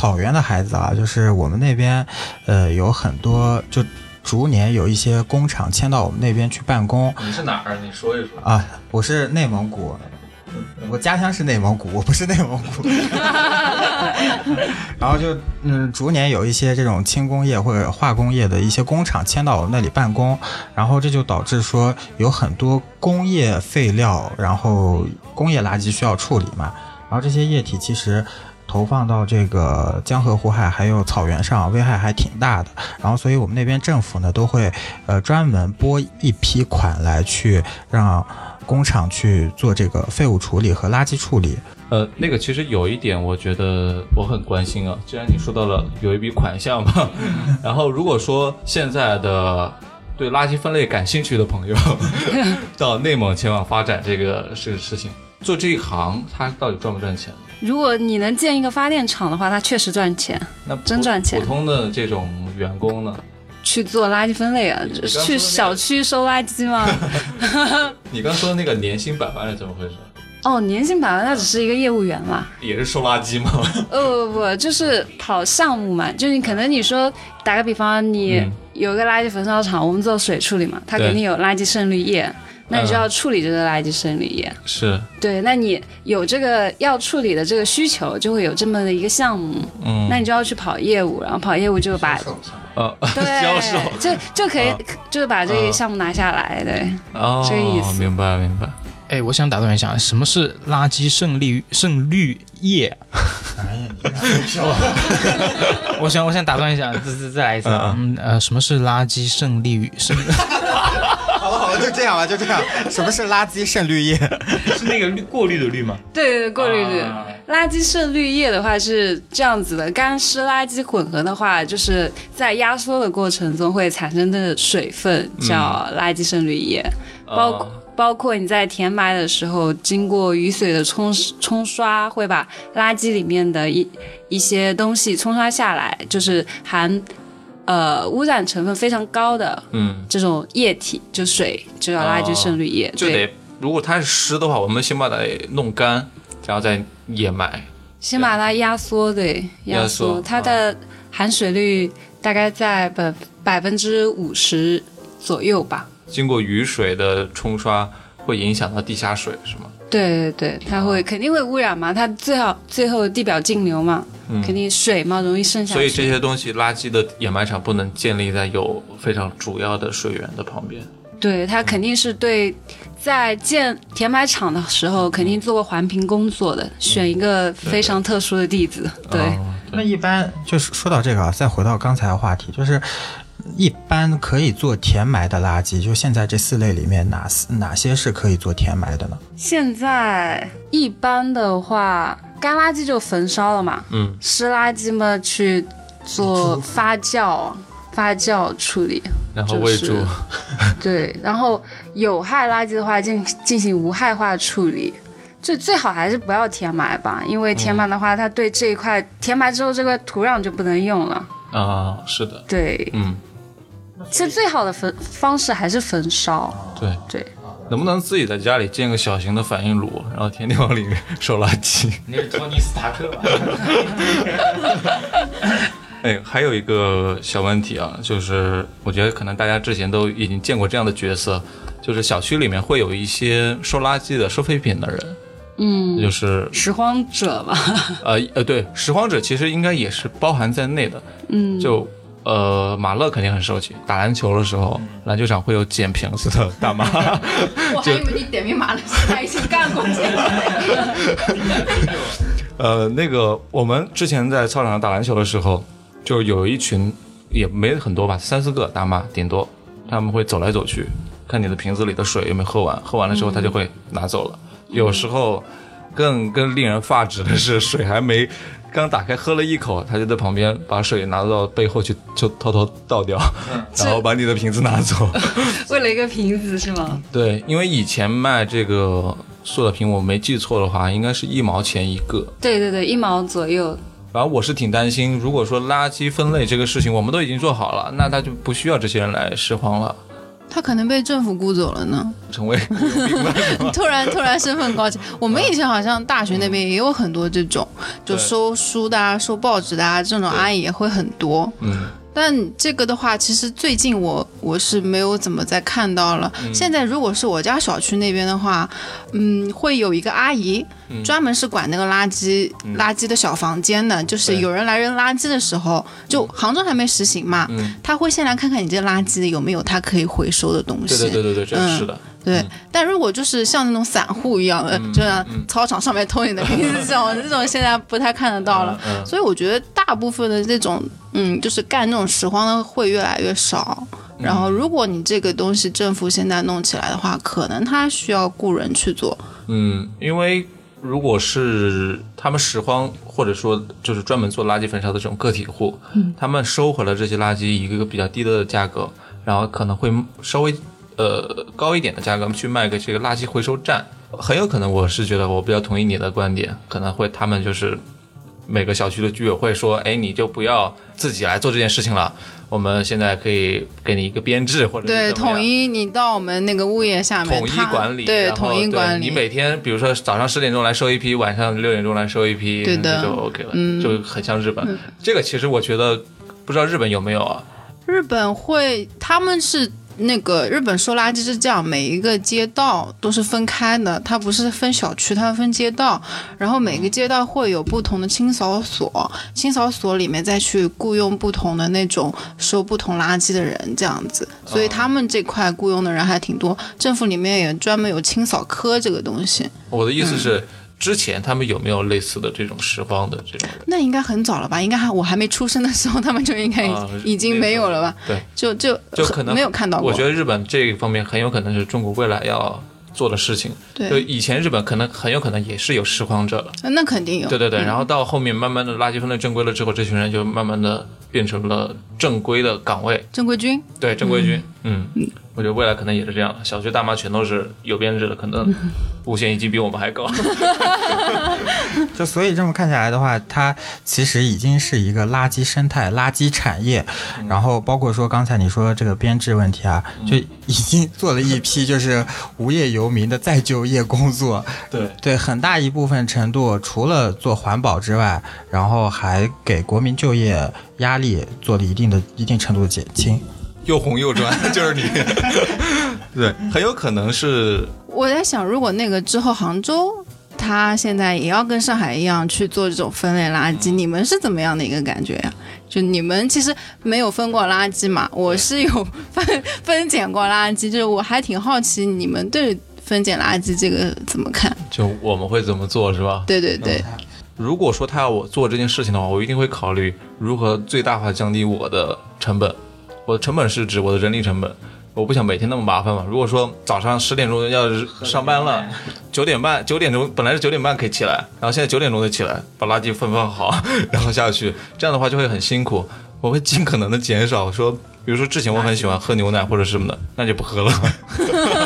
草原的孩子啊，就是我们那边，呃，有很多就逐年有一些工厂迁到我们那边去办公。你是哪儿？你说一说啊！我是内蒙古，我家乡是内蒙古，我不是内蒙古。然后就嗯，逐年有一些这种轻工业或者化工业的一些工厂迁到我们那里办公，然后这就导致说有很多工业废料，然后工业垃圾需要处理嘛。然后这些液体其实投放到这个江河湖海还有草原上，危害还挺大的。然后，所以我们那边政府呢都会呃专门拨一批款来去让工厂去做这个废物处理和垃圾处理。呃，那个其实有一点，我觉得我很关心啊。既然你说到了有一笔款 项嘛，然后如果说现在的对垃圾分类感兴趣的朋友 到内蒙前往发展这个事事情。做这一行，他到底赚不赚钱？如果你能建一个发电厂的话，它确实赚钱，那真赚钱。普通的这种员工呢？去做垃圾分类啊？去小区收垃圾吗？你刚说的那个年薪百万是怎么回事？哦，年薪百万，那只是一个业务员嘛？也是收垃圾吗？呃不不，就是跑项目嘛。就你可能你说打个比方，你有个垃圾焚烧厂，我们做水处理嘛，它肯定有垃圾渗滤液。那你就要处理这个垃圾渗滤液，是对。那你有这个要处理的这个需求，就会有这么的一个项目。嗯，那你就要去跑业务，然后跑业务就把呃对销售 就就可以就是把这个项目拿下来，对，哦，这个意思。明白明白。哎，我想打断一下，什么是垃圾渗滤渗滤液？哎呀，我想我想打断一下，再再再来一次。嗯呃，什么是垃圾渗滤渗？就这样吧，就这样。什么是垃圾渗滤液？是那个滤过滤的滤吗？对对，过滤滤。垃圾渗滤液的话是这样子的，干湿垃圾混合的话，就是在压缩的过程中会产生的水分叫垃圾渗滤液，包括。包括你在填埋的时候，经过雨水的冲冲刷，会把垃圾里面的一一些东西冲刷下来，就是含呃污染成分非常高的，嗯，这种液体，就水，就叫垃圾渗滤液。就得如果它是湿的话，我们先把它弄干，然后再掩埋。先把它压缩，对，压缩缩，它的含水率大概在百百分之五十左右吧。经过雨水的冲刷，会影响到地下水是吗？对对对，它会肯定会污染嘛，它最好最后地表径流嘛，肯定水嘛容易渗下去。所以这些东西，垃圾的掩埋场不能建立在有非常主要的水源的旁边。对，它肯定是对在建填埋场的时候，肯定做过环评工作的，选一个非常特殊的地址。对，哦那一般就是说到这个啊，再回到刚才的话题，就是一般可以做填埋的垃圾，就现在这四类里面哪四哪些是可以做填埋的呢？现在一般的话，干垃圾就焚烧了嘛，嗯，湿垃圾嘛去做发酵。发酵处理，然后喂猪，就是 对，然后有害垃圾的话进进行无害化处理，最最好还是不要填埋吧，因为填埋的话，它对这一块填埋之后，这个土壤就不能用了。啊，是的，对，嗯，其实最好的焚方式还是焚烧。对，对，能不能自己在家里建个小型的反应炉，然后天天往里面收垃圾？那是托尼斯塔克吧？哎，还有一个小问题啊，就是我觉得可能大家之前都已经见过这样的角色，就是小区里面会有一些收垃圾的、收废品的人，嗯，就是拾荒者吧，呃呃，对，拾荒者其实应该也是包含在内的。嗯，就呃，马乐肯定很受气，打篮球的时候，篮球场会有捡瓶子的大妈。我还以为你点名马来西亚已经干过这个。呃，那个我们之前在操场上打篮球的时候，就有一群也没很多吧，三四个大妈顶多，他们会走来走去，看你的瓶子里的水有没有喝完，喝完了之后他就会拿走了。有时候更更令人发指的是，水还没刚打开喝了一口，他就在旁边把水拿到背后去，就偷偷倒掉，然后把你的瓶子拿走。为了一个瓶子是吗？对，因为以前卖这个塑料瓶，我没记错的话，应该是一毛钱一个。对对对，一毛左右。反正我是挺担心，如果说垃圾分类这个事情我们都已经做好了，那他就不需要这些人来拾荒了，他可能被政府雇走了呢。突然突然身份高级，我们以前好像大学那边也有很多这种，就收书的啊、收报纸的啊，这种阿姨也会很多。嗯，但这个的话，其实最近我我是没有怎么再看到了。现在如果是我家小区那边的话，嗯，会有一个阿姨、专门是管那个垃圾、垃圾的小房间的，就是有人来扔垃圾的时候，就杭州还没实行嘛，嗯。他会先来看看你这垃圾有没有他可以回收的东西。对对对对对，这嗯。是的，对，但如果就是像那种散户一样的，就像操场上面偷你的瓶子这种，这种现在不太看得到了。嗯所以我觉得大部分的这种，嗯，就是干这种拾荒的会越来越少。然后，如果你这个东西政府现在弄起来的话，可能他需要雇人去做。嗯，因为如果是他们拾荒，或者说就是专门做垃圾焚烧的这种个体户，他们收回了这些垃圾以一个比较低的价格，然后可能会稍微呃高一点的价格去卖给这个垃圾回收站，很有可能我是觉得我比较同意你的观点，可能会他们就是。每个小区的居委会说：“哎，你就不要自己来做这件事情了，我们现在可以给你一个编制，或者对，统一你到我们那个物业下面，统一管理，对，统一管理。你每天，比如说早上十点钟来收一批，晚上六点钟来收一批，对的那就 OK 了，嗯就很像日本。这个其实我觉得，不知道日本有没有啊？日本会，他们是那个日本收垃圾是这样，每一个街道都是分开的，它不是分小区，它分街道，然后每个街道会有不同的清扫所，清扫所里面再去雇佣不同的那种收不同垃圾的人，这样子，所以他们这块雇佣的人还挺多，政府里面也专门有清扫科这个东西，我的意思嗯。是，之前他们有没有类似的这种拾荒的这种人？那应该很早了吧？应该还我还没出生的时候，他们就应该已、经没有了吧？对，就就就可能没有看到过。我觉得日本这一方面很有可能是中国未来要做的事情。就对，以前日本可能很有可能也是有拾荒者的，那肯定有。对对对。嗯然后到后面慢慢的垃圾分类正规了之后，这群人就慢慢的变成了正规的岗位，正规军，对正规军，嗯，我觉得未来可能也是这样的，小区大妈全都是有编制的，可能 五险一金比我们还高。就所以这么看下来的话，它其实已经是一个垃圾生态、垃圾产业。然后包括说刚才你说这个编制问题啊，就已经做了一批就是无业游民的再就业工作。对对，很大一部分程度除了做环保之外，然后还给国民就业压力做了一定的一定程度的减轻。又红又专，就是你。对，很有可能是我在想，如果那个之后杭州，它现在也要跟上海一样去做这种分类垃圾，你们是怎么样的一个感觉呀？就你们其实没有分过垃圾嘛，我是有分分拣过垃圾，就是我还挺好奇你们对分拣垃圾这个怎么看？就我们会怎么做，是吧？对对对，如果说他要我做这件事情的话，我一定会考虑如何最大化降低我的成本。我的成本是指我的人力成本，我不想每天那么麻烦嘛。如果说早上十点钟要上班了，九点半九点钟本来是九点半可以起来，然后现在九点钟就起来，把垃圾分放好，然后下去，这样的话就会很辛苦。我会尽可能的减少说，比如说之前我很喜欢喝牛奶或者什么的，那就不喝了。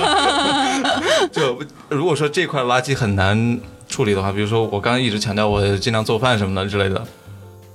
就如果说这块垃圾很难处理的话，比如说我刚刚一直强调我尽量做饭什么的之类的。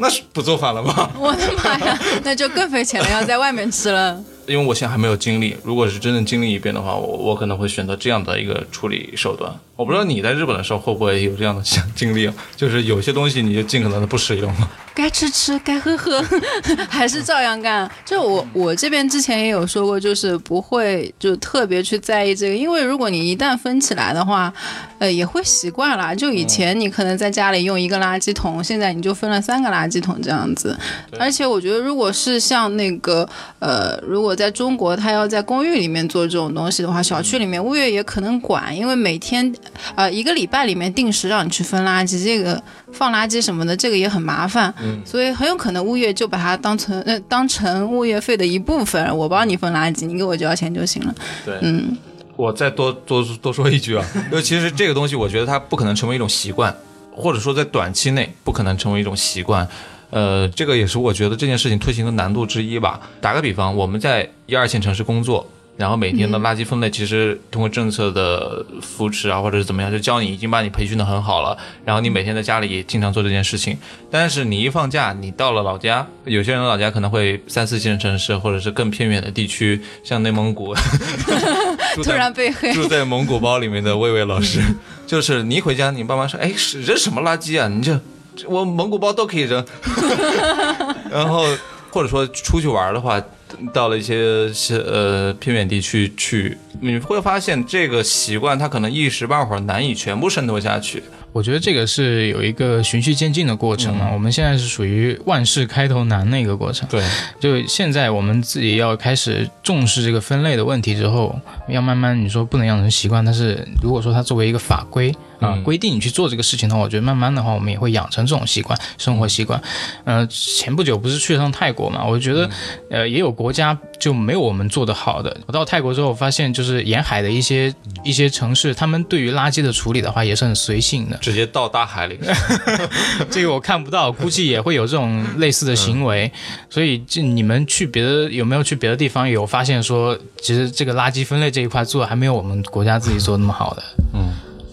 那是不做饭了吗？我的妈呀，那就更费钱了，要在外面吃了。因为我现在还没有经历，如果是真正经历一遍的话，我我可能会选择这样的一个处理手段。我不知道你在日本的时候会不会有这样的 经历，就是有些东西你就尽可能的不使用了。该吃吃，该喝喝，还是照样干。就我我这边之前也有说过，就是不会就特别去在意这个，因为如果你一旦分起来的话，呃，也会习惯了。就以前你可能在家里用一个垃圾桶，现在你就分了三个垃圾桶这样子。而且我觉得，如果是像那个呃，如果在中国他要在公寓里面做这种东西的话，小区里面物业也可能管，因为每天呃一个礼拜里面定时让你去分垃圾，这个放垃圾什么的，这个也很麻烦。所以很有可能物业就把它当成呃当成物业费的一部分，我帮你分垃圾，你给我交钱就行了。对，嗯，我再多多多说一句啊，因为其实这个东西，我觉得它不可能成为一种习惯，或者说在短期内不可能成为一种习惯。呃，这个也是我觉得这件事情推行的难度之一吧。打个比方，我们在一二线城市工作。然后每天的垃圾分类，其实通过政策的扶持啊，或者是怎么样，就教你已经把你培训的很好了。然后你每天在家里也经常做这件事情。但是你一放假，你到了老家，有些人老家可能会三四线城市，或者是更偏远的地区，像内蒙古。突然被黑。住在蒙古包里面的魏魏老师，就是你一回家，你爸妈说：“哎，扔什么垃圾啊？你这我蒙古包都可以扔。” 然后或者说出去玩的话。到了一些些呃偏远地区去，你会发现这个习惯它可能一时半会儿难以全部渗透下去。我觉得这个是有一个循序渐进的过程嘛。我们现在是属于万事开头难的一个过程。对，就现在我们自己要开始重视这个分类的问题之后，要慢慢你说不能养成习惯，但是如果说它作为一个法规。啊，规定你去做这个事情的话，我觉得慢慢的话，我们也会养成这种习惯，生活习惯。呃，前不久不是去了趟泰国嘛，我觉得，呃，也有国家就没有我们做的好的。我到泰国之后发现，就是沿海的一些一些城市，他们对于垃圾的处理的话也是很随性的，直接倒大海里。这个我看不到，估计也会有这种类似的行为。所以，就你们去别的有没有去别的地方有发现说，其实这个垃圾分类这一块做的还没有我们国家自己做那么好的？嗯。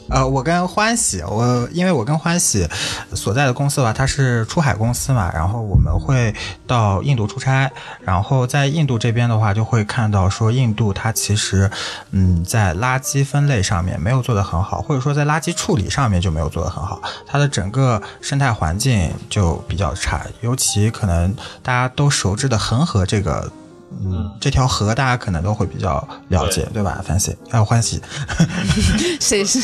呃，我跟欢喜，我因为我跟欢喜所在的公司吧，它是出海公司嘛，然后我们会到印度出差，然后在印度这边的话，就会看到说印度它其实，嗯，在垃圾分类上面没有做得很好，或者说在垃圾处理上面就没有做得很好，它的整个生态环境就比较差，尤其可能大家都熟知的恒河这个。嗯，这条河大家可能都会比较了解，对吧？Fancy 还有欢喜，谁 是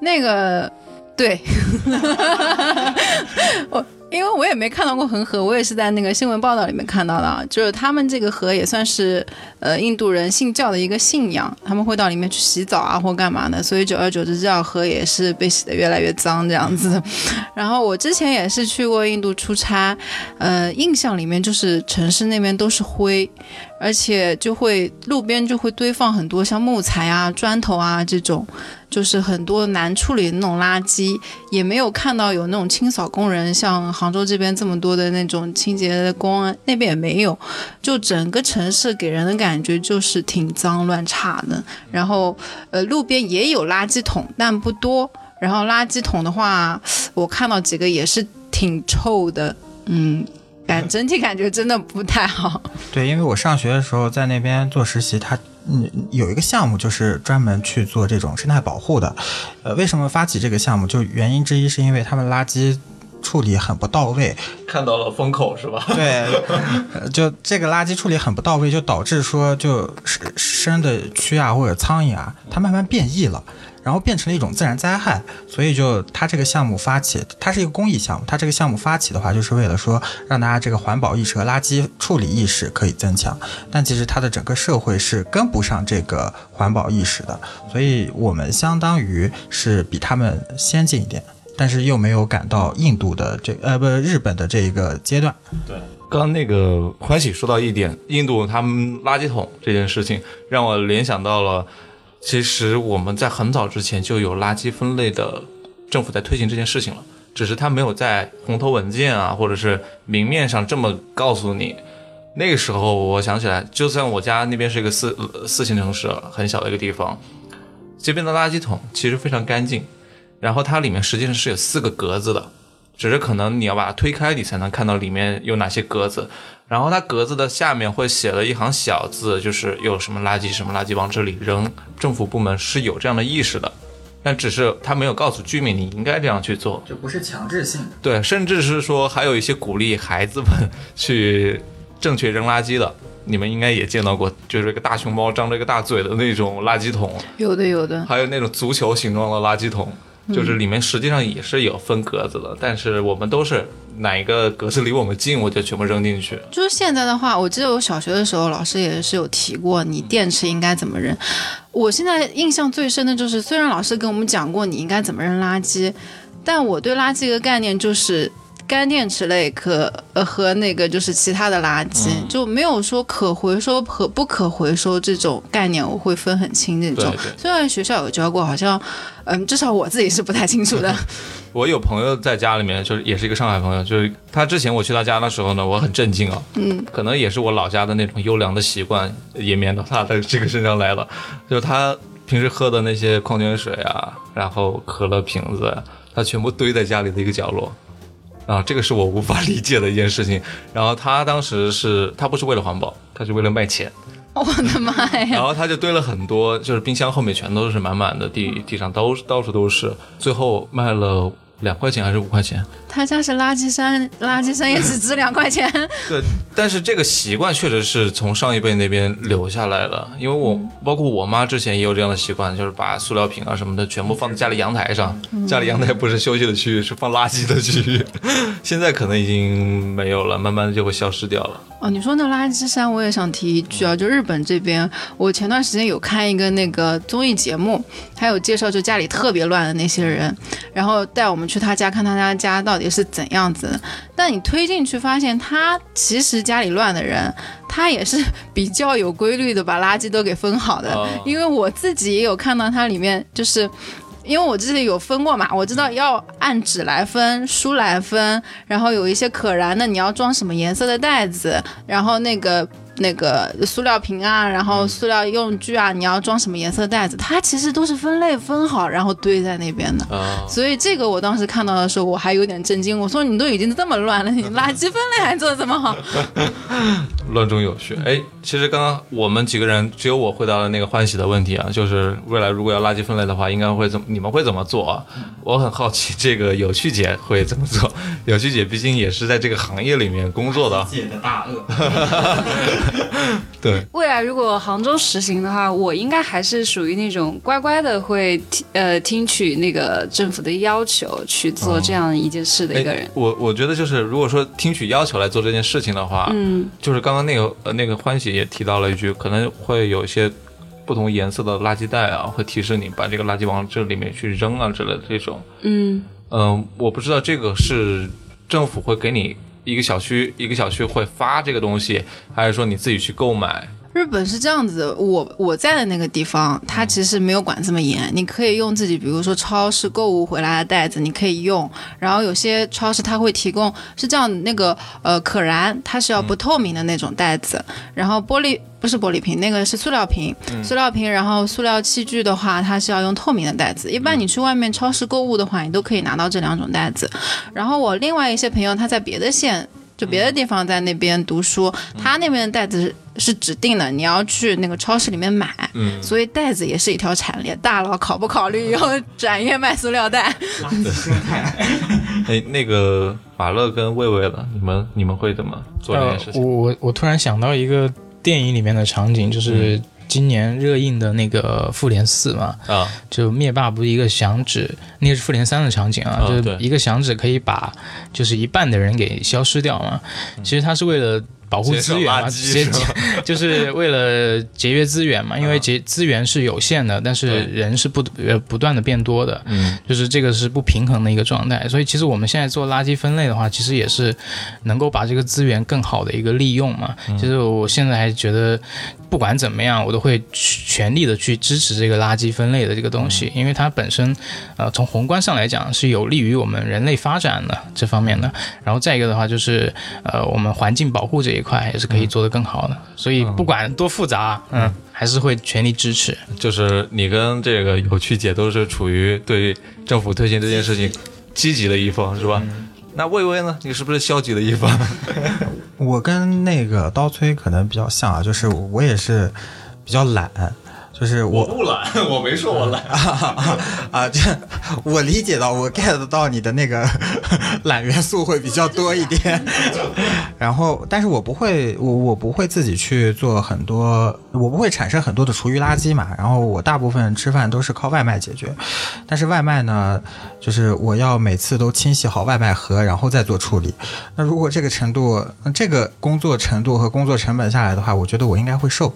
那个？对，我。因为我也没看到过恒河，我也是在那个新闻报道里面看到的，就是他们这个河也算是呃印度人信教的一个信仰，他们会到里面去洗澡啊或干嘛的，所以久而久之这条河也是被洗得越来越脏这样子。然后我之前也是去过印度出差，呃，印象里面就是城市那边都是灰，而且就会路边就会堆放很多像木材啊、砖头啊这种，就是很多难处理的那种垃圾，也没有看到有那种清扫工人，像杭州这边这么多的那种清洁工，那边也没有，就整个城市给人的感觉就是挺脏乱差的。然后呃，路边也有垃圾桶，但不多。然后垃圾桶的话，我看到几个也是挺臭的，嗯。感整体感觉真的不太好。对，因为我上学的时候在那边做实习，他嗯有一个项目就是专门去做这种生态保护的。呃，为什么发起这个项目？就原因之一是因为他们垃圾处理很不到位，看到了风口是吧？对，就这个垃圾处理很不到位，就导致说就生的蛆啊或者苍蝇啊，它慢慢变异了。然后变成了一种自然灾害，所以就它这个项目发起，它是一个公益项目。它这个项目发起的话，就是为了说让大家这个环保意识和垃圾处理意识可以增强。但其实它的整个社会是跟不上这个环保意识的，所以我们相当于是比他们先进一点，但是又没有赶到印度的这呃不日本的这一个阶段。对，刚那个欢喜说到一点，印度他们垃圾桶这件事情，让我联想到了。其实我们在很早之前就有垃圾分类的政府在推行这件事情了，只是他没有在红头文件啊，或者是明面上这么告诉你。那个时候我想起来，就算我家那边是一个四四线城市，很小的一个地方，这边的垃圾桶其实非常干净，然后它里面实际上是有四个格子的，只是可能你要把它推开，你才能看到里面有哪些格子。然后它格子的下面会写了一行小字，就是有什么垃圾什么垃圾往这里扔。政府部门是有这样的意识的，但只是他没有告诉居民你应该这样去做，就不是强制性的。对，甚至是说还有一些鼓励孩子们 去正确扔垃圾的。你们应该也见到过，就是一个大熊猫张着一个大嘴的那种垃圾桶。有的，有的。还有那种足球形状的垃圾桶。就是里面实际上也是有分格子的，但是我们都是哪一个格子离我们近，我就全部扔进去。就是现在的话，我记得我小学的时候，老师也是有提过，你电池应该怎么扔。我现在印象最深的就是，虽然老师跟我们讲过你应该怎么扔垃圾，但我对垃圾的概念就是。干电池类可呃和那个就是其他的垃圾就没有说可回收和不可回收这种概念，我会分很清那种。虽然学校有教过，好像嗯，至少我自己是不太清楚的。我有朋友在家里面，就是也是一个上海朋友，就是他之前我去他家的时候呢，我很震惊啊。嗯。可能也是我老家的那种优良的习惯延绵到他的这个身上来了。就他平时喝的那些矿泉水啊，然后可乐瓶子，他全部堆在家里的一个角落。啊，这个是我无法理解的一件事情。然后他当时是他不是为了环保，他是为了卖钱。我的妈呀！然后他就堆了很多，就是冰箱后面全都是满满的，地地上都到处都是，最后卖了。两块钱还是五块钱？他家是垃圾山，垃圾山也只值两块钱。对，但是这个习惯确实是从上一辈那边留下来的，因为我包括我妈之前也有这样的习惯，就是把塑料瓶啊什么的全部放在家里阳台上。家里阳台不是休息的区域，是放垃圾的区域。现在可能已经没有了，慢慢的就会消失掉了。哦，你说那垃圾山，我也想提一句啊，就日本这边，我前段时间有看一个那个综艺节目，还有介绍就家里特别乱的那些人，然后带我们去他家看他家家到底是怎样子的。但你推进去发现，他其实家里乱的人，他也是比较有规律的把垃圾都给分好的。因为我自己也有看到它里面就是。因为我之前有分过嘛，我知道要按纸来分，书来分，然后有一些可燃的，你要装什么颜色的袋子，然后那个。那个塑料瓶啊，然后塑料用具啊，你要装什么颜色袋子？它其实都是分类分好，然后堆在那边的。所以这个我当时看到的时候，我还有点震惊。我说你都已经这么乱了，你垃圾分类还做的这么好？乱中有序。哎，其实刚刚我们几个人只有我回答了那个欢喜的问题啊，就是未来如果要垃圾分类的话，应该会怎么？你们会怎么做啊？我很好奇这个有趣姐会怎么做。有趣姐毕竟也是在这个行业里面工作的。姐的大鳄。对，未来如果杭州实行的话，我应该还是属于那种乖乖的会听呃听取那个政府的要求去做这样一件事的一个人。我我觉得就是如果说听取要求来做这件事情的话，嗯，就是刚刚那个呃那个欢喜也提到了一句，可能会有一些不同颜色的垃圾袋啊，会提示你把这个垃圾往这里面去扔啊之类的这种。嗯嗯，我不知道这个是政府会给你。一个小区一个小区会发这个东西，还是说你自己去购买？日本是这样子，我我在的那个地方，它其实没有管这么严，你可以用自己，比如说超市购物回来的袋子，你可以用。然后有些超市它会提供是这样，那个呃可燃，它是要不透明的那种袋子，然后玻璃不是玻璃瓶，那个是塑料瓶，塑料瓶，然后塑料器具的话，它是要用透明的袋子。一般你去外面超市购物的话，你都可以拿到这两种袋子。然后我另外一些朋友他在别的县。就别的地方在那边读书，他那边的袋子是指定的，你要去那个超市里面买，所以袋子也是一条产业链。大佬考不考虑以后转业卖塑料袋？哎，那个马乐跟魏魏了，你们你们会怎么做这件事情？我我我突然想到一个电影里面的场景，就是今年热映的那个《复联四》嘛，啊，就灭霸不是一个响指，那个是《复联三》的场景啊，就是一个响指可以把就是一半的人给消失掉嘛。其实他是为了。保护资源嘛，节 就是为了节约资源嘛，因为节资源是有限的，但是人是不呃不断的变多的，嗯，就是这个是不平衡的一个状态。所以其实我们现在做垃圾分类的话，其实也是能够把这个资源更好的一个利用嘛。其实我现在还觉得，不管怎么样，我都会全力的去支持这个垃圾分类的这个东西，因为它本身呃从宏观上来讲是有利于我们人类发展的这方面的。然后再一个的话就是呃我们环境保护这一块也是可以做得更好的。所以不管多复杂，嗯，还是会全力支持。就是你跟这个有趣姐都是处于对政府推行这件事情积极的一方，是吧？那魏巍呢？你是不是消极的一方？我跟那个刀崔可能比较像啊，就是我也是比较懒，就是我不懒，我没说我懒。啊，这我理解到，我 get 到你的那个 懒元素会比较多一点。然后，但是我不会，我我不会自己去做很多，我不会产生很多的厨余垃圾嘛。然后我大部分吃饭都是靠外卖解决，但是外卖呢，就是我要每次都清洗好外卖盒，然后再做处理。那如果这个程度，这个工作程度和工作成本下来的话，我觉得我应该会瘦，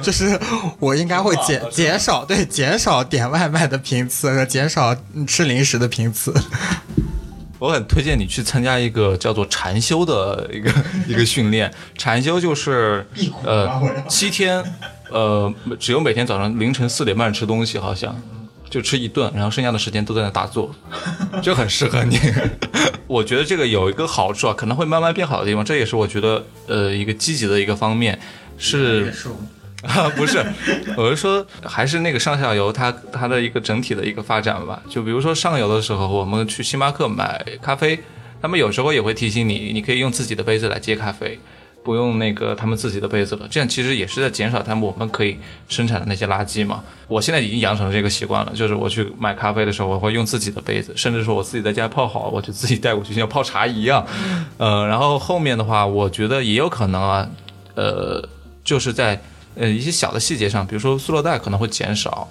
就是我应该会减减少对减少点外卖的频次和减少嗯吃零食的频次。我很推荐你去参加一个叫做禅修的一个 一个训练。禅修就是呃七天，呃只有每天早上凌晨四点半吃东西，好像就吃一顿，然后剩下的时间都在那打坐，就很适合你。我觉得这个有一个好处啊，可能会慢慢变好的地方，这也是我觉得呃一个积极的一个方面是。啊，不是，我是说，还是那个上下游它它的一个整体的一个发展吧。就比如说上游的时候，我们去星巴克买咖啡，他们有时候也会提醒你，你可以用自己的杯子来接咖啡，不用那个他们自己的杯子了。这样其实也是在减少他们我们可以生产的那些垃圾嘛。我现在已经养成了这个习惯了，就是我去买咖啡的时候，我会用自己的杯子，甚至说我自己在家泡好，我就自己带过去，像泡茶一样。呃，然后后面的话，我觉得也有可能啊，呃，就是在。呃，一些小的细节上，比如说塑料袋可能会减少，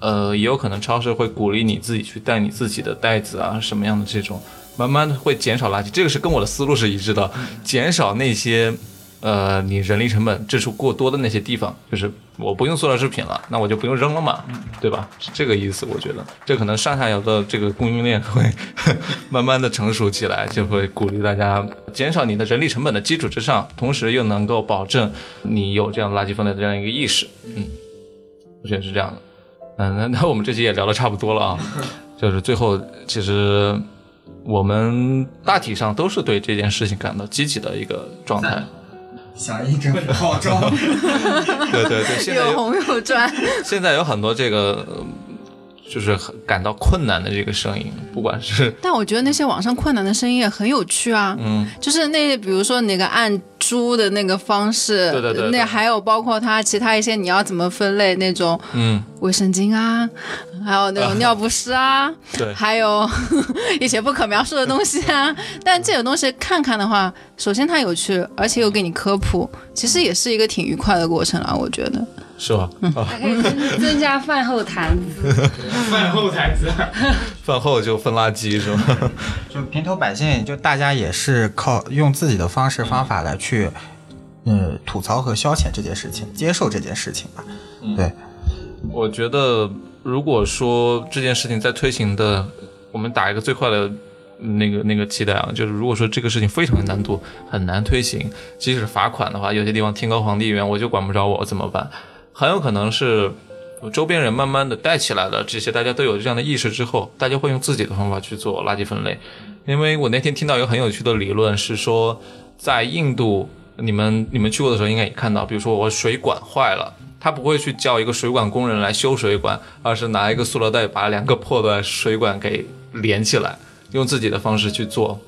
呃，也有可能超市会鼓励你自己去带你自己的袋子啊，什么样的这种，慢慢的会减少垃圾。这个是跟我的思路是一致的，减少那些呃你人力成本支出过多的那些地方，就是我不用塑料制品了，那我就不用扔了嘛，对吧？是这个意思，我觉得这可能上下游的这个供应链会慢慢的成熟起来，就会鼓励大家减少你的人力成本的基础之上，同时又能够保证你有这样垃圾分类的这样一个意识。嗯，我觉得是这样的。嗯，那那我们这期也聊的差不多了啊，就是最后其实我们大体上都是对这件事情感到积极的一个状态。响应政府号召，对对对，现在有。有红有专，现在有很多这个。呃就是很感到困难的这个声音，不管是 但我觉得那些网上困难的声音也很有趣啊。嗯，就是那些比如说那个按猪的那个方式，对对对对。那还有包括它其他一些你要怎么分类那种嗯，卫生巾啊，还有那种尿不湿啊，对还有 一些不可描述的东西啊。但这种东西看看的话，首先它有趣，而且又给你科普，其实也是一个挺愉快的过程啊，我觉得。是吧？啊，还可以增增加饭后谈资。饭后谈资。饭后就分垃圾是吧？就平头百姓，就大家也是靠用自己的方式方法来去，嗯，吐槽和消遣这件事情，接受这件事情吧。对，我觉得，如果说这件事情在推行的，我们打一个最快的那个那个期待啊，就是如果说这个事情非常的难度，很难推行，即使罚款的话，有些地方天高皇帝远，我就管不着我怎么办？很有可能是周边人慢慢的带起来了，这些大家都有这样的意识之后，大家会用自己的方法去做垃圾分类。因为我那天听到一个很有趣的理论是说，在印度，你们你们去过的时候应该也看到，比如说我水管坏了。他不会去叫一个水管工人来修水管，而是拿一个塑料袋把两个破的水管给连起来，用自己的方式去做。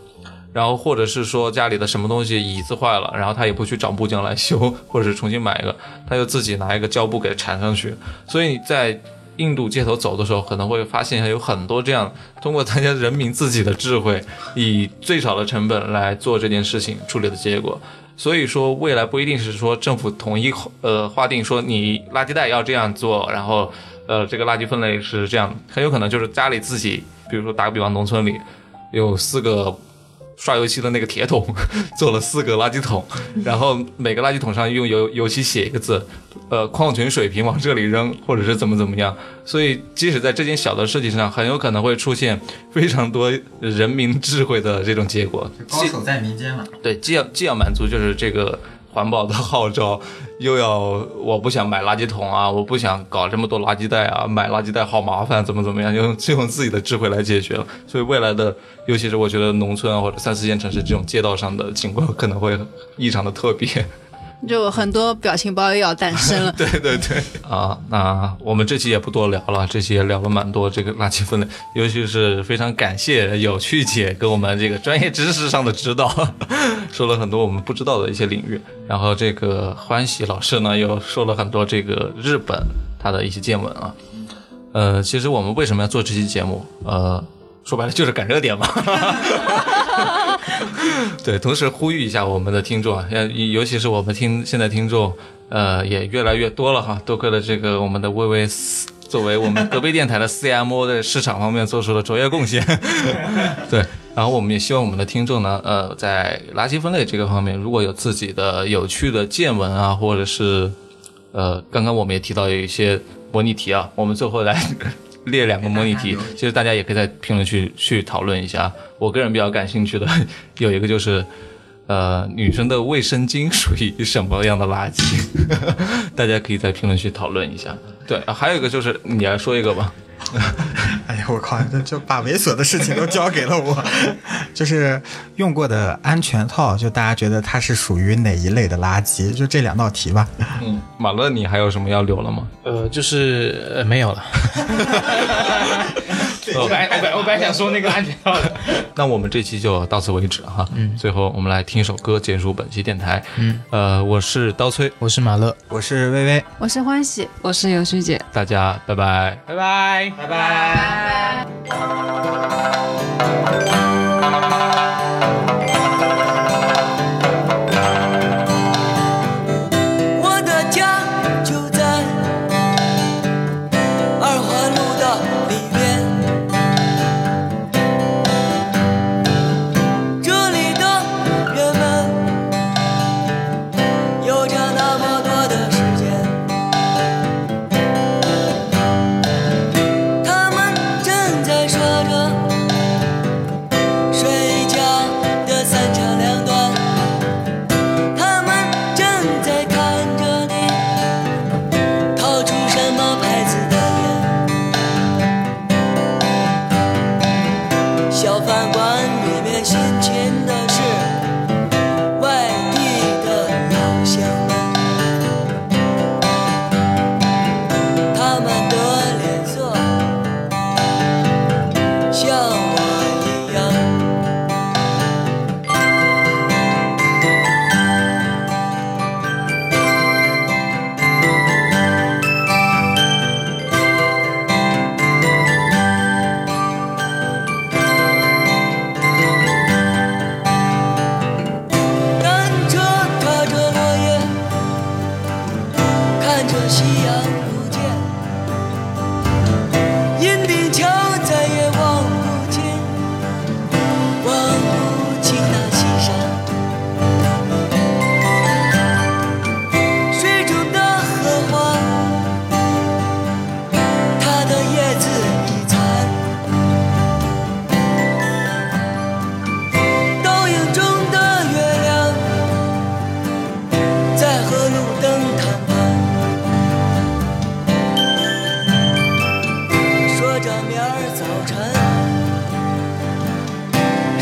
然后或者是说家里的什么东西椅子坏了，然后他也不去找木匠来修，或者是重新买一个，他就自己拿一个胶布给缠上去。所以在印度街头走的时候，可能会发现还有很多这样通过大家人民自己的智慧，以最少的成本来做这件事情处理的结果。所以说，未来不一定是说政府统一呃划定说你垃圾袋要这样做，然后呃这个垃圾分类是这样，很有可能就是家里自己，比如说打个比方，农村里有四个。刷油漆的那个铁桶，做了四个垃圾桶，然后每个垃圾桶上用油油漆写一个字，呃，矿泉水瓶往这里扔，或者是怎么怎么样。所以，即使在这件小的事情上，很有可能会出现非常多人民智慧的这种结果。高手在民间嘛。对，既要既要满足就是这个。环保的号召，又要我不想买垃圾桶啊，我不想搞这么多垃圾袋啊，买垃圾袋好麻烦，怎么怎么样，用就用自己的智慧来解决了。所以未来的，尤其是我觉得农村啊或者三四线城市这种街道上的情况，可能会异常的特别。就很多表情包又要诞生了。对对对，啊，那我们这期也不多聊了，这期也聊了蛮多这个垃圾分类，尤其是非常感谢有趣姐给我们这个专业知识上的指导，说了很多我们不知道的一些领域。然后这个欢喜老师呢，又说了很多这个日本他的一些见闻啊。呃，其实我们为什么要做这期节目？呃，说白了就是赶热点嘛。对，同时呼吁一下我们的听众啊，尤其是我们听现在听众，呃，也越来越多了哈。多亏了这个我们的微微作为我们隔壁电台的 CMO，在市场方面做出了卓越贡献。对，然后我们也希望我们的听众呢，呃，在垃圾分类这个方面，如果有自己的有趣的见闻啊，或者是呃，刚刚我们也提到有一些模拟题啊，我们最后来。列两个模拟题，其实大家也可以在评论区去讨论一下。我个人比较感兴趣的 有一个就是，呃，女生的卫生巾属于什么样的垃圾？大家可以在评论区讨论一下。对，还有一个就是你来说一个吧。哎呀，我靠！就就把猥琐的事情都交给了我。就是用过的安全套，就大家觉得它是属于哪一类的垃圾？就这两道题吧。嗯，马乐，你还有什么要留了吗？呃，就是呃没有了。我本来我本我本来想说那个安全套的。那我们这期就到此为止哈。嗯。最后我们来听一首歌结束本期电台。嗯。呃，我是刀崔，我是马乐，我是薇薇，我是欢喜，我是游旭姐。大家拜拜，拜拜，拜拜。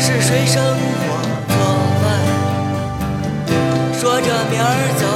是谁生火做饭，说着明儿走。